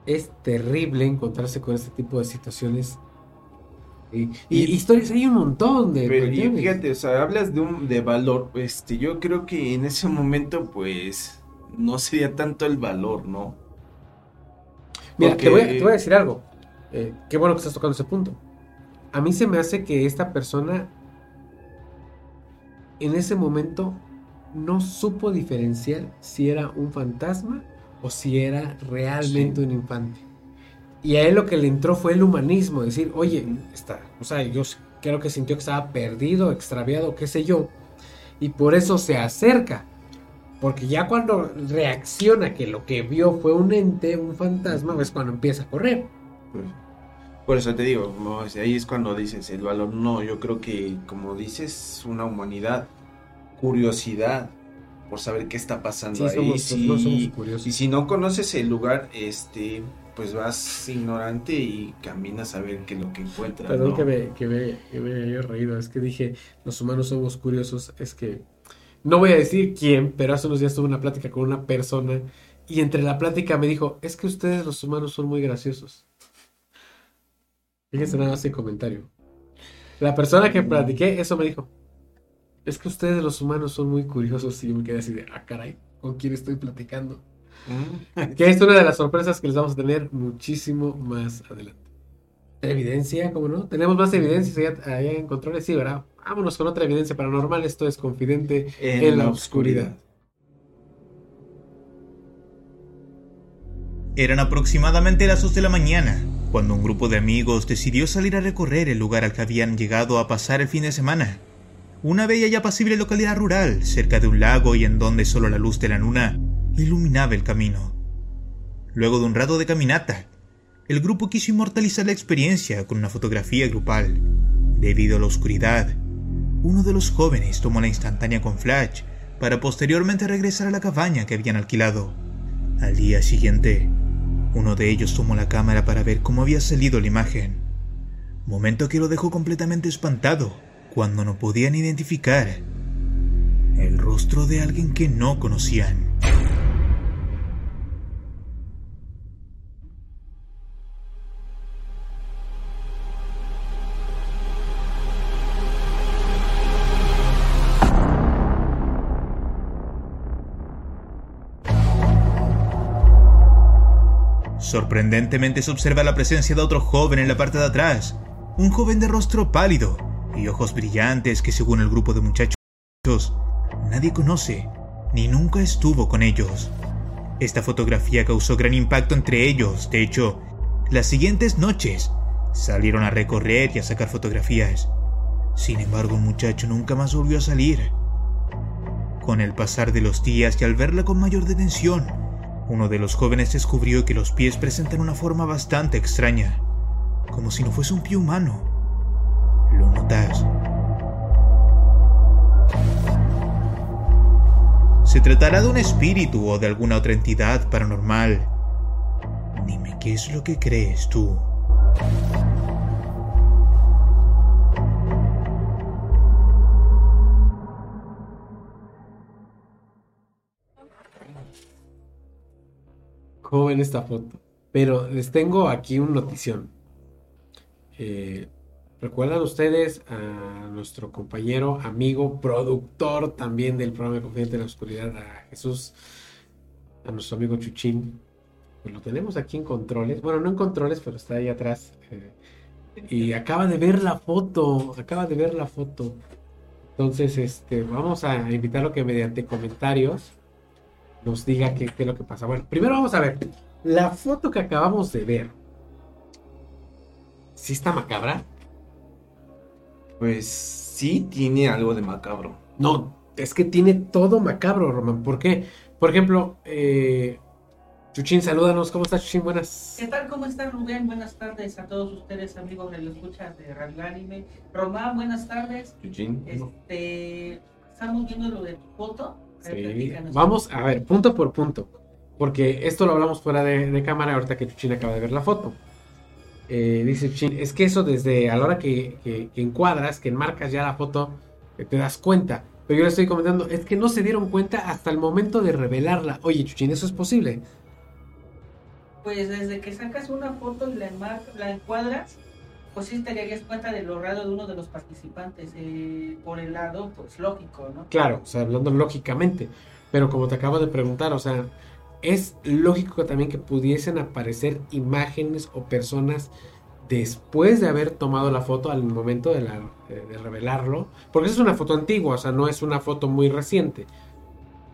Es terrible encontrarse con este tipo de situaciones. Y, y Y- historias hay un montón de Pero y fíjate, o sea, hablas de un de valor, este, yo creo que en ese momento, pues, no sería tanto el valor, ¿no? Mira, Porque- te, voy a, te voy a decir algo. Eh, qué bueno que estás tocando ese punto. A mí se me hace que esta persona en ese momento no supo diferenciar si era un fantasma o si era realmente Sí. un infante. Y a él lo que le entró fue el humanismo, decir, oye, está, o sea, yo creo que sintió que estaba perdido, extraviado, qué sé yo, y por eso se acerca. Porque ya cuando reacciona que lo que vio fue un ente, un fantasma, es cuando empieza a correr. Por eso te digo, como, ahí es cuando dices el valor. No, yo creo que, como dices, una humanidad, curiosidad por saber qué está pasando Sí, ahí. somos, si- no somos curiosos. y si no conoces el lugar, este, pues vas ignorante y caminas a ver qué es lo que encuentras. Perdón ¿no? que, me, que, me, que me haya reído, es que dije, los humanos somos curiosos, es que no voy a decir quién, pero hace unos días tuve una plática con una persona y entre la plática me dijo, es que ustedes los humanos son muy graciosos. Fíjense nada más el comentario. La persona que platiqué, eso me dijo, es que ustedes los humanos son muy curiosos y yo me quedé así de, ah, caray, ¿con quién estoy platicando? Mm. Que es una de las sorpresas que les vamos a tener muchísimo más adelante. Evidencia, ¿cómo no? Tenemos más evidencias allá, allá en controles, sí, ¿verdad? Vámonos con otra evidencia paranormal. Esto es Confidente en, la Oscuridad. Eran aproximadamente las 2 de la mañana, cuando un grupo de amigos decidió salir a recorrer el lugar al que habían llegado a pasar el fin de semana. Una bella y apacible localidad rural, cerca de un lago y en donde solo la luz de la luna iluminaba el camino. Luego de un rato de caminata, el grupo quiso inmortalizar la experiencia con una fotografía grupal. Debido a la oscuridad, uno de los jóvenes tomó la instantánea con flash para posteriormente regresar a la cabaña que habían alquilado. Al día siguiente, uno de ellos tomó la cámara para ver cómo había salido la imagen, momento que lo dejó completamente espantado cuando no podían identificar el rostro de alguien que no conocían. Sorprendentemente se observa la presencia de otro joven en la parte de atrás, un joven de rostro pálido y ojos brillantes que según el grupo de muchachos nadie conoce ni nunca estuvo con ellos. Esta fotografía causó gran impacto entre ellos, de hecho, las siguientes noches salieron a recorrer y a sacar fotografías. Sin embargo, el muchacho nunca más volvió a salir. Con el pasar de los días y al verla con mayor detención, uno de los jóvenes descubrió que los pies presentan una forma bastante extraña, como si no fuese un pie humano. ¿Lo notas? ¿Se tratará de un espíritu o de alguna otra entidad paranormal? Dime qué es lo que crees tú. ¿Cómo ven esta foto? Pero les tengo aquí un notición. Eh, ¿Recuerdan ustedes a nuestro compañero, amigo, productor también del programa Confidente de la Oscuridad, a Jesús, a nuestro amigo Chuchín? Pues lo tenemos aquí en controles. Bueno, no en controles, pero está ahí atrás. eh, y acaba de ver la foto, acaba de ver la foto. Entonces, este, vamos a invitarlo que mediante comentarios nos diga qué, qué es lo que pasa. Bueno, primero vamos a ver. La foto que acabamos de ver. ¿Sí está macabra? Pues sí tiene algo de macabro. No, es que tiene todo macabro, Román. ¿Por qué? Por ejemplo, eh, Chuchín, salúdanos. ¿Cómo estás, Chuchín? Buenas. ¿Qué tal? ¿Cómo estás, Rubén? Buenas tardes a todos ustedes, amigos de la escucha de Radio Anime. Román, buenas tardes. Eugene. Este, estamos viendo lo de tu foto. Sí. Vamos a ver, punto por punto. Porque esto lo hablamos fuera de, de cámara ahorita que Chuchín acaba de ver la foto. Eh, dice Chuchín, es que eso desde a la hora que, que- que encuadras, que enmarcas ya la foto, eh, te das cuenta. Pero yo le estoy comentando, es que no se dieron cuenta hasta el momento de revelarla. Oye, Chuchín, ¿eso es posible? Pues desde que sacas una foto y la encuadras, pues sí te darías cuenta de lo raro de uno de los participantes. eh, por el lado, pues lógico, ¿no? Claro, o sea, hablando lógicamente. Pero como te acabo de preguntar, o sea, es lógico también que pudiesen aparecer imágenes o personas después de haber tomado la foto al momento de, la, de, de revelarlo. Porque es una foto antigua, o sea, no es una foto muy reciente.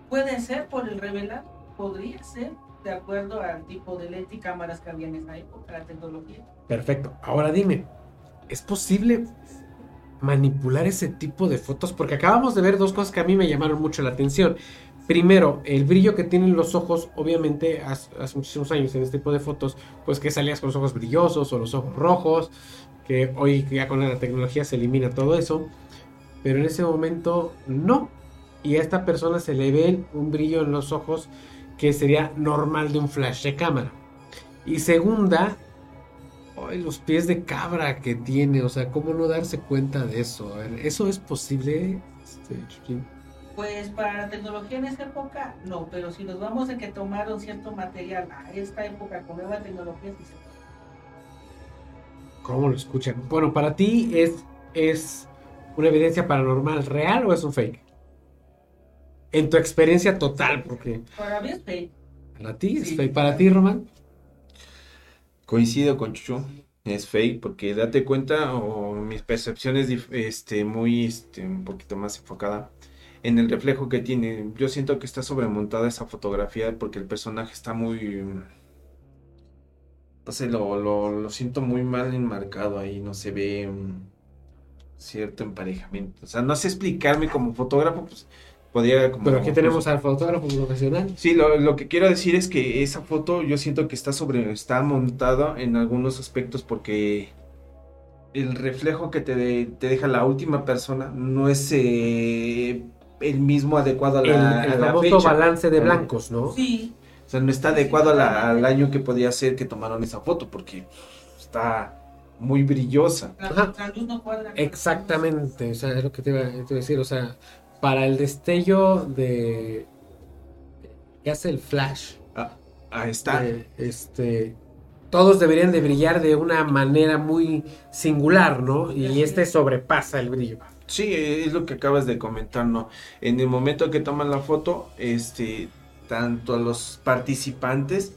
Puede ser por el revelar, podría ser, de acuerdo al tipo de y cámaras que había en esa época, la tecnología. Perfecto. Ahora dime, ¿es posible manipular ese tipo de fotos? Porque acabamos de ver dos cosas que a mí me llamaron mucho la atención. Primero, el brillo que tienen los ojos, obviamente, hace, hace muchísimos años en este tipo de fotos, pues que salías con los ojos brillosos o los ojos rojos, que hoy ya con la tecnología se elimina todo eso, pero en ese momento no. Y a esta persona se le ve un brillo en los ojos que sería normal de un flash de cámara. Y segunda, ay, los pies de cabra que tiene, o sea, ¿cómo no darse cuenta de eso? A ver, ¿Eso es posible? Este? Pues para la tecnología en esa época, no, pero si nos vamos a que tomaron cierto material a esta época con nueva tecnología, sí se puede. ¿Cómo lo escuchan? Bueno, para ti es, es una evidencia paranormal real o es un fake? En tu experiencia total, porque Para mí es fake. para ti es Sí. fake. Para ti, Román, Coincido con Chucho. Es fake porque date cuenta o mis percepciones este muy este un poquito más enfocada en el reflejo que tiene. Yo siento que está sobremontada esa fotografía porque el personaje está muy no sé, lo, lo, lo siento muy mal enmarcado ahí, no se ve mm, cierto emparejamiento. O sea, no sé explicarme como fotógrafo, pues podría como pero aquí tenemos al fotógrafo profesional. Sí, lo, lo que quiero decir es que esa foto yo siento que está sobre, está montada en algunos aspectos porque el reflejo que te, de- te deja la última persona no es eh, el mismo adecuado a la, el a la famoso fecha. balance de blancos, ¿no? Sí, O sea, no está adecuado la- al año que podía ser que tomaron esa foto porque está muy brillosa. la Ajá. contraluz no cuadra. Exactamente, o sea, es lo que te iba, te iba a decir, o sea, para el destello de que hace el flash, Ah, ahí está. de, este, todos deberían de brillar de una manera muy singular, ¿no? Y este sobrepasa el brillo. Sí, es lo que acabas de comentar, ¿no? En el momento que toman la foto, este, tanto a los participantes,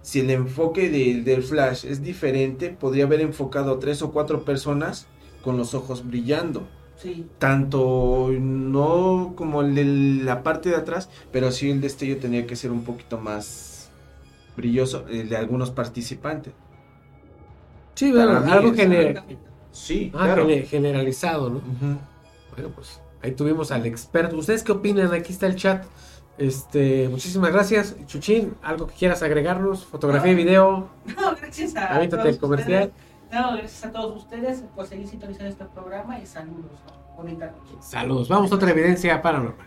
si el enfoque de- del flash es diferente, podría haber enfocado a tres o cuatro personas con los ojos brillando. Sí, Tanto no como el de la parte de atrás, pero sí el destello tenía que ser un poquito más brilloso, el de algunos participantes. Sí, bueno, algo es gener- Sí, ah, claro. generalizado, ¿no? Bueno, pues ahí tuvimos al experto. ¿Ustedes qué opinan? Aquí está el chat. Este, muchísimas gracias. Chuchín, algo que quieras agregarnos, fotografía y video. No, gracias a todos el comercial. ustedes. No, gracias a todos ustedes por seguir sintonizando este programa y saludos. ¿no? Bonita noche. Saludos. Vamos a otra evidencia paranormal.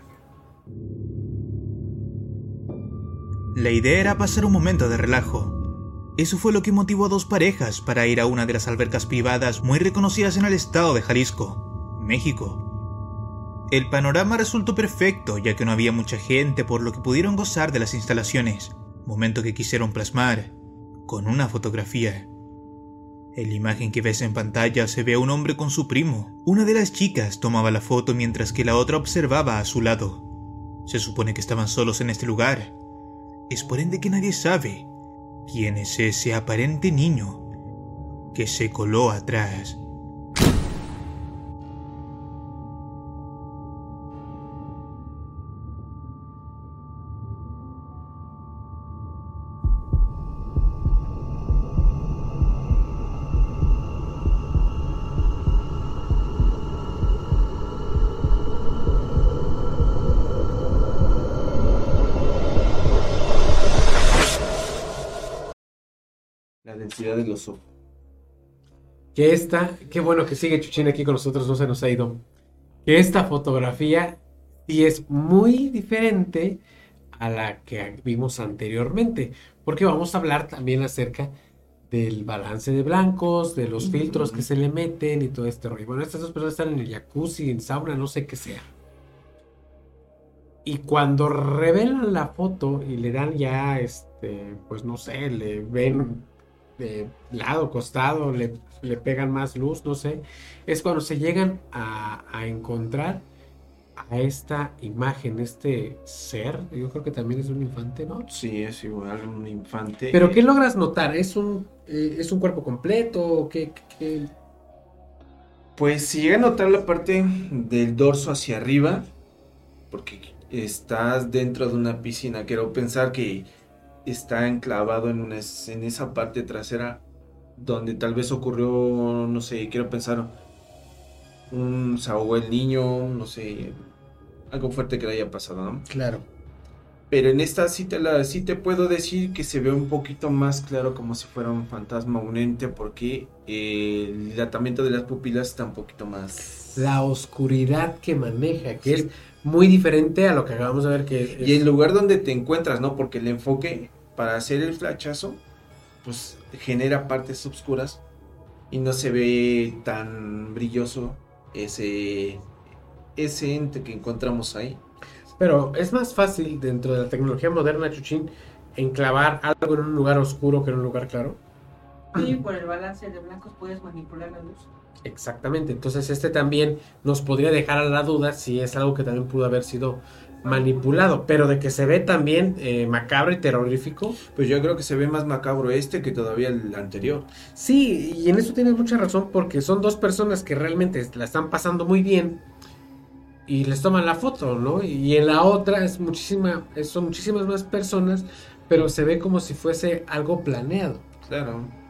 La idea era pasar un momento de relajo. Eso fue lo que motivó a dos parejas para ir a una de las albercas privadas muy reconocidas en el estado de Jalisco, México. El panorama resultó perfecto ya que no había mucha gente por lo que pudieron gozar de las instalaciones, momento que quisieron plasmar con una fotografía. En la imagen que ves en pantalla se ve a un hombre con su primo. Una de las chicas tomaba la foto mientras que la otra observaba a su lado. Se supone que estaban solos en este lugar, es por ende que nadie sabe quién es ese aparente niño que se coló atrás. Densidad de los ojos. Que esta, qué bueno que sigue Chuchín aquí con nosotros, no se nos ha ido. Que esta fotografía sí es muy diferente a la que vimos anteriormente. Porque vamos a hablar también acerca del balance de blancos, de los filtros que se le meten y todo este rollo. Bueno, estas dos personas están en el jacuzzi, en sauna, no sé qué sea. Y cuando revelan la foto y le dan ya, este, pues no sé, le ven de lado, costado, le, le pegan más luz, no sé, es cuando se llegan a, a encontrar a esta imagen, este ser, yo creo que también es un infante, ¿no? Sí, es igual un infante. Pero ¿qué logras notar? ¿Es un, eh, ¿es un cuerpo completo? ¿Qué, qué- qué? Pues si llega a notar la parte del dorso hacia arriba, porque estás dentro de una piscina, quiero pensar que está enclavado en, una, en esa parte trasera donde tal vez ocurrió, no sé, quiero pensar, un se ahogó el niño, no sé, algo fuerte que le haya pasado, ¿no? Claro. Pero en esta sí te, la, sí te puedo decir que se ve un poquito más claro como si fuera un fantasma, un ente, porque eh, el dilatamiento de las pupilas está un poquito más... La oscuridad que maneja, que es muy diferente a lo que acabamos de ver que es- Y el lugar donde te encuentras, ¿no? Porque el enfoque para hacer el flachazo, pues genera partes oscuras y no se ve tan brilloso ese, ese ente que encontramos ahí. Pero es más fácil dentro de la tecnología moderna, Chuchín, enclavar algo en un lugar oscuro que en un lugar claro. Y por el balance de blancos puedes manipular la luz. Exactamente. Entonces este también nos podría dejar a la duda si es algo que también pudo haber sido manipulado, pero de que se ve también eh, macabro y terrorífico. Pues yo creo que se ve más macabro este que todavía el anterior. Sí, y en eso tienes mucha razón porque son dos personas que realmente la están pasando muy bien y les toman la foto, ¿no? Y en la otra es muchísima, son muchísimas más personas, pero se ve como si fuese algo planeado. Claro.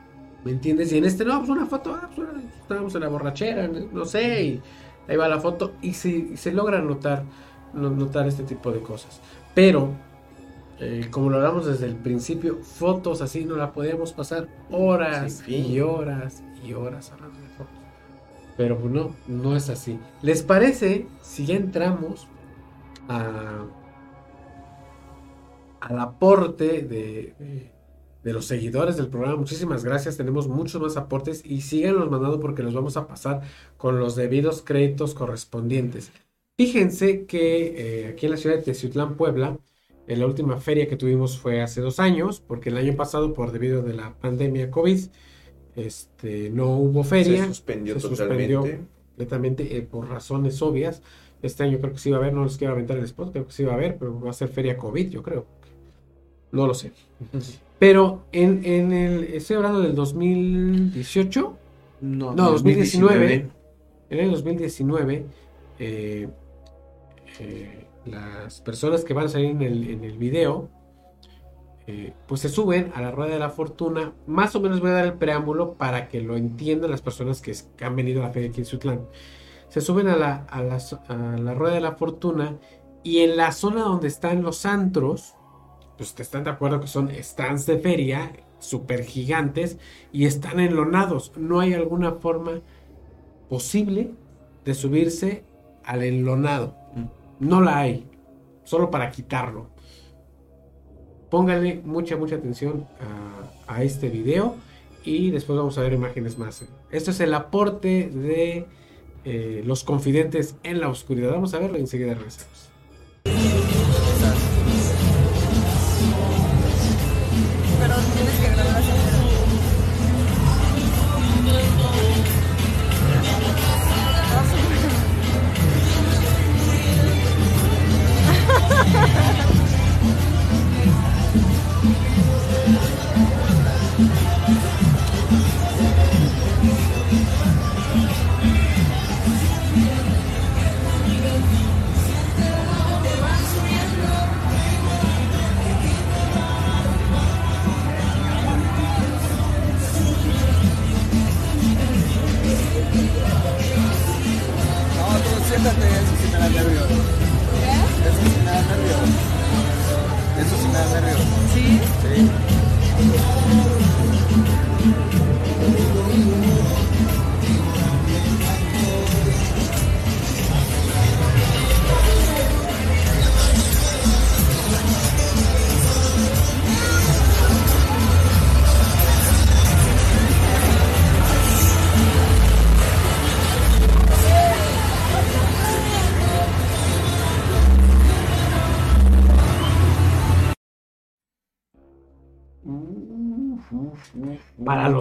¿Me entiendes? Y en este, no, pues una foto, ah, pues estábamos en la borrachera, no sé, y ahí va la foto, y se, y se logra notar, no- notar este tipo de cosas. Pero, eh, como lo hablamos desde el principio, fotos así no la podíamos pasar horas y horas y horas hablando de fotos. Pero pues no, no es así. ¿Les parece si ya entramos a, al aporte de, de- de los seguidores del programa? Muchísimas gracias. Tenemos muchos más aportes y síganos mandando porque los vamos a pasar con los debidos créditos correspondientes. Fíjense que eh, aquí en la ciudad de Teciutlán, Puebla, en la última feria que tuvimos fue hace dos años, porque el año pasado, por debido de la pandemia COVID, este, no hubo feria. Se suspendió se totalmente. suspendió completamente eh, por razones obvias. Este año creo que sí va a haber, no les quiero aventar el spot, creo que sí va a haber, pero va a ser feria COVID, yo creo. No lo sé. Pero en, en el, estoy hablando del 2018, No, No, 2019. en el 2019, eh, eh, las personas que van a salir en el, en el video, eh, pues se suben a la rueda de la fortuna. Más o menos voy a dar el preámbulo para que lo entiendan las personas que, han venido a la feria aquí en Sutlán. Se suben a la, a, la, a la rueda de la fortuna y en la zona donde están los antros, pues te están de acuerdo que son stands de feria súper gigantes y están enlonados. No hay alguna forma posible de subirse al enlonado. No la hay. Solo para quitarlo. Pónganle mucha, mucha atención a, a este video y después vamos a ver imágenes más. Esto es el aporte de eh, los confidentes en la oscuridad. Vamos a verlo y enseguida regresamos.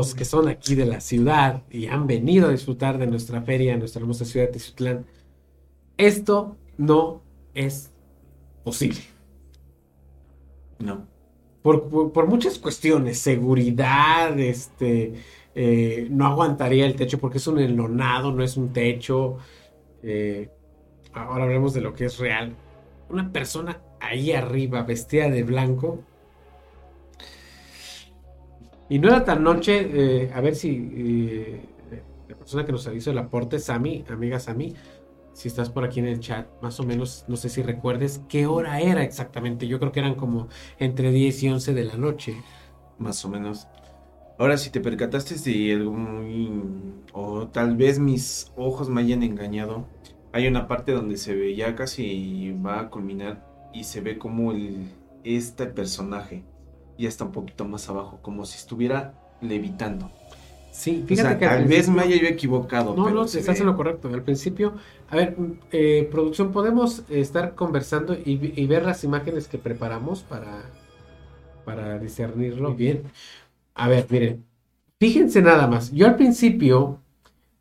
Los que son aquí de la ciudad y han venido a disfrutar de nuestra feria nuestra hermosa ciudad de Tizutlán, esto no es posible. No. Por, por- por muchas cuestiones, seguridad, este, eh, no aguantaría el techo porque es un enlonado, no es un techo. eh, ahora hablemos de lo que es real. Una persona ahí arriba, vestida de blanco. Y no era tan noche, eh, a ver si eh, la persona que nos hizo el aporte, Sami, amiga Sami, si estás por aquí en el chat, más o menos, no sé si recuerdes qué hora era exactamente. Yo creo que eran como entre 10 y 11 de la noche. Más o menos. Ahora, si te percataste de algo muy... O tal vez mis ojos me hayan engañado. Hay una parte donde se ve, ya casi va a culminar y se ve como este personaje ya está un poquito más abajo, como si estuviera levitando. Sí, O fíjate sea, que al tal vez me haya yo equivocado. No, pero no, estás en lo correcto. Al principio, a ver, eh, producción, podemos estar conversando y, y ver las imágenes que preparamos para, para discernirlo bien. A ver, miren, fíjense nada más. Yo al principio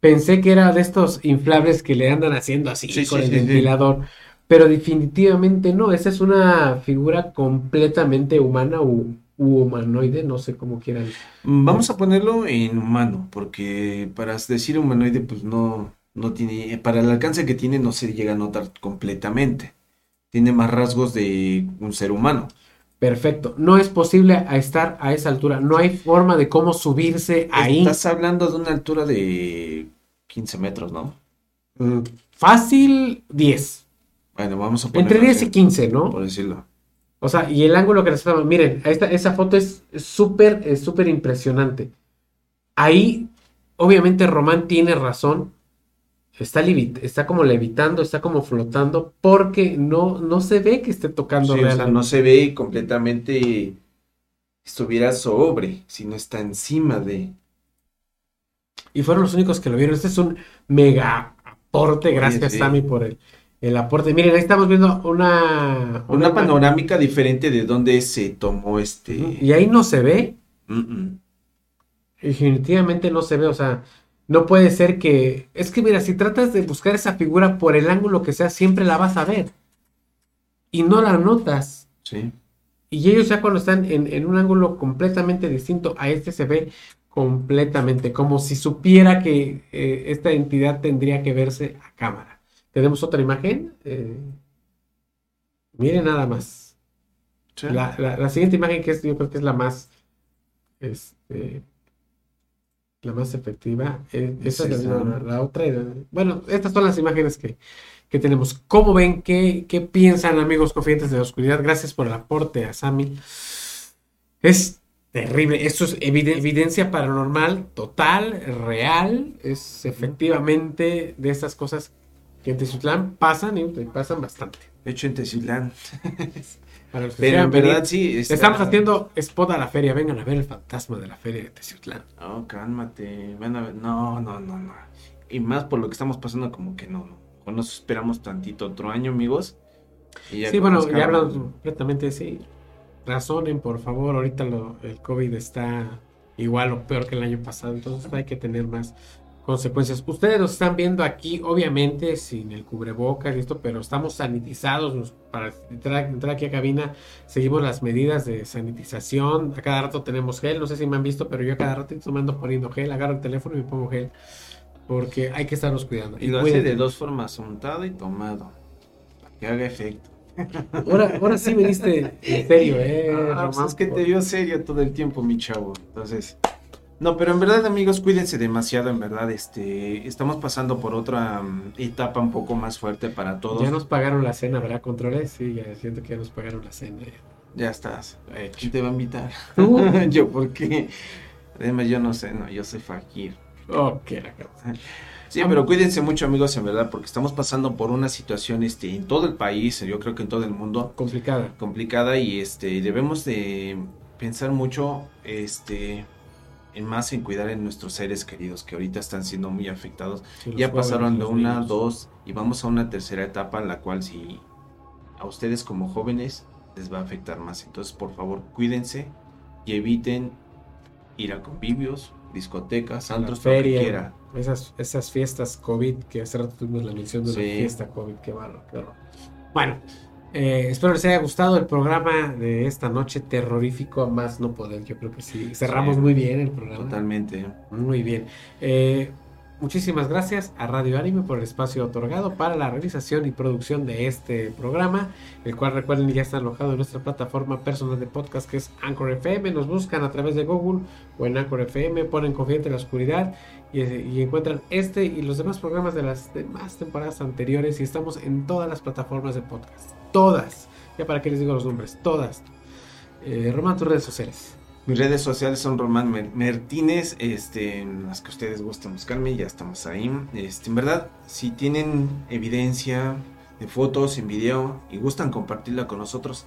pensé que era de estos inflables que le andan haciendo así Sí, con sí, el sí. ventilador, pero definitivamente no. Esa es una figura completamente humana u, u humanoide, no sé cómo quieran. Vamos a ponerlo en humano, porque para decir humanoide, pues no, no tiene, para el alcance que tiene no se llega a notar completamente. Tiene más rasgos de un ser humano. Perfecto. No es posible a estar a esa altura. No hay forma de cómo subirse ahí. Estás hablando de una altura de 15 metros, ¿no? Mm, Fácil 10. Bueno, vamos a ponerlo Entre 10 así, y 15, ¿no? Por decirlo. O sea, y el ángulo que necesitamos. Miren, esta, esa foto es súper, súper impresionante. Ahí, obviamente, Román tiene razón. está, está como levitando, está como flotando, porque no, no se ve que esté tocando Sí, o sea, realmente. no se ve completamente estuviera sobre, sino está encima de. Y fueron los únicos que lo vieron. Este es un mega aporte. Oye, Gracias, sí. Sammy, por el, el aporte. Miren, ahí estamos viendo una, Una panorámica diferente de donde se tomó este. Y ahí no se ve. Definitivamente no se ve. O sea, no puede ser que. Es que, mira, si tratas de buscar esa figura por el ángulo que sea, siempre la vas a ver. Y no la notas. Sí. Y ellos ya cuando están en, en un ángulo completamente distinto a este se ve completamente, como si supiera que eh, esta entidad tendría que verse a cámara. Tenemos otra imagen. eh, miren nada más. Sí. La, la- la siguiente imagen que es, yo creo que es la más, este, la más efectiva. eh, esa Sí, es la, sí. la- la otra. era- bueno, estas son las imágenes que, que tenemos. ¿Cómo ven? ¿Qué, qué piensan, amigos confidentes de la oscuridad? Gracias por el aporte a Sammy. Es terrible. Esto es eviden- evidencia paranormal total, real. Es efectivamente de estas cosas que en Teziutlán pasan y pasan bastante. De hecho, en Teciutlán. Para los que Pero en verdad venir. sí. está- Estamos haciendo spot a la feria. Vengan a ver el fantasma de la feria de Teciutlán. No, cálmate. Van a ver. No, no, no, no. Y más por lo que estamos pasando, como que no, no. O nos esperamos tantito otro año, amigos. Y Sí, bueno, ya hablamos completamente, sí. Razonen, por favor. Ahorita lo- el COVID está igual o peor que el año pasado, entonces hay que tener más consecuencias. Ustedes nos están viendo aquí, obviamente, sin el cubrebocas y esto, pero estamos sanitizados. para entrar, entrar aquí a cabina, seguimos las medidas de sanitización. A cada rato tenemos gel. No sé si me han visto, pero yo a cada rato me ando poniendo gel. Agarro el teléfono y me pongo gel. Porque hay que estarnos cuidando. Y lo hace cuídense. de dos formas, untado y tomado. Para que haga efecto. Ahora, ahora sí viniste en serio, ¿eh? Ah, pues Román? es que te vio serio todo el tiempo, mi chavo. Entonces. No, pero en verdad, amigos, cuídense demasiado, en verdad. Este, estamos pasando por otra mm, etapa un poco más fuerte para todos. Ya nos pagaron la cena, ¿verdad? Controles, sí, ya siento que ya nos pagaron la cena. Ya estás. Eh, ¿Quién te va a invitar? ¿Tú? yo, ¿por qué? Además, yo no sé, no, yo soy fakir. Ok, la. Sí, pero cuídense mucho, amigos, en verdad, porque estamos pasando por una situación este, en todo el país, yo creo que en todo el mundo, Complicada. complicada y este debemos de pensar mucho este en más en cuidar en nuestros seres queridos que ahorita están siendo muy afectados. Sí, ya pasaron de una, niños. dos y vamos a una tercera etapa en la cual si a ustedes como jóvenes les va a afectar más. Entonces, por favor, cuídense y eviten ir a convivios, discotecas, antros, lo que feria, quiera. esas, esas fiestas COVID, que hace rato tuvimos la mención de una Sí. fiesta COVID, qué barro, qué horror. Bueno, eh, espero les haya gustado el programa de esta noche terrorífico, más no poder, yo creo que sí. Cerramos Sí. muy bien el programa. Totalmente. Muy bien. Eh, muchísimas gracias a Radio Anime por el espacio otorgado para la realización y producción de este programa, el cual recuerden ya está alojado en nuestra plataforma personal de podcast que es Anchor FM. Nos buscan a través de Google o en Anchor FM, ponen Confidente en la Oscuridad y, encuentran este y los demás programas de las demás temporadas anteriores y estamos en todas las plataformas de podcast. Todas. Ya para qué les digo los nombres. Todas. Eh, Román, tus redes sociales. Mis redes sociales son Román Martínez, este, en las que ustedes gusten buscarme, ya estamos ahí. Este, en verdad, si tienen evidencia de fotos en video y gustan compartirla con nosotros,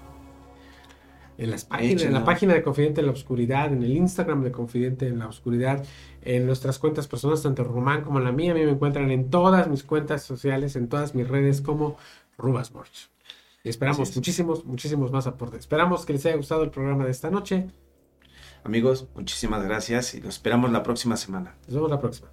En las páginas, en la página de Confidente en la Oscuridad, en el Instagram de Confidente en la Oscuridad, en nuestras cuentas personales, tanto Román como la mía, a mí me encuentran en todas mis cuentas sociales, en todas mis redes como Rubasborch. Y esperamos muchísimos, muchísimos más aportes. Esperamos que les haya gustado el programa de esta noche. Amigos, muchísimas gracias y los esperamos la próxima semana. Nos vemos la próxima.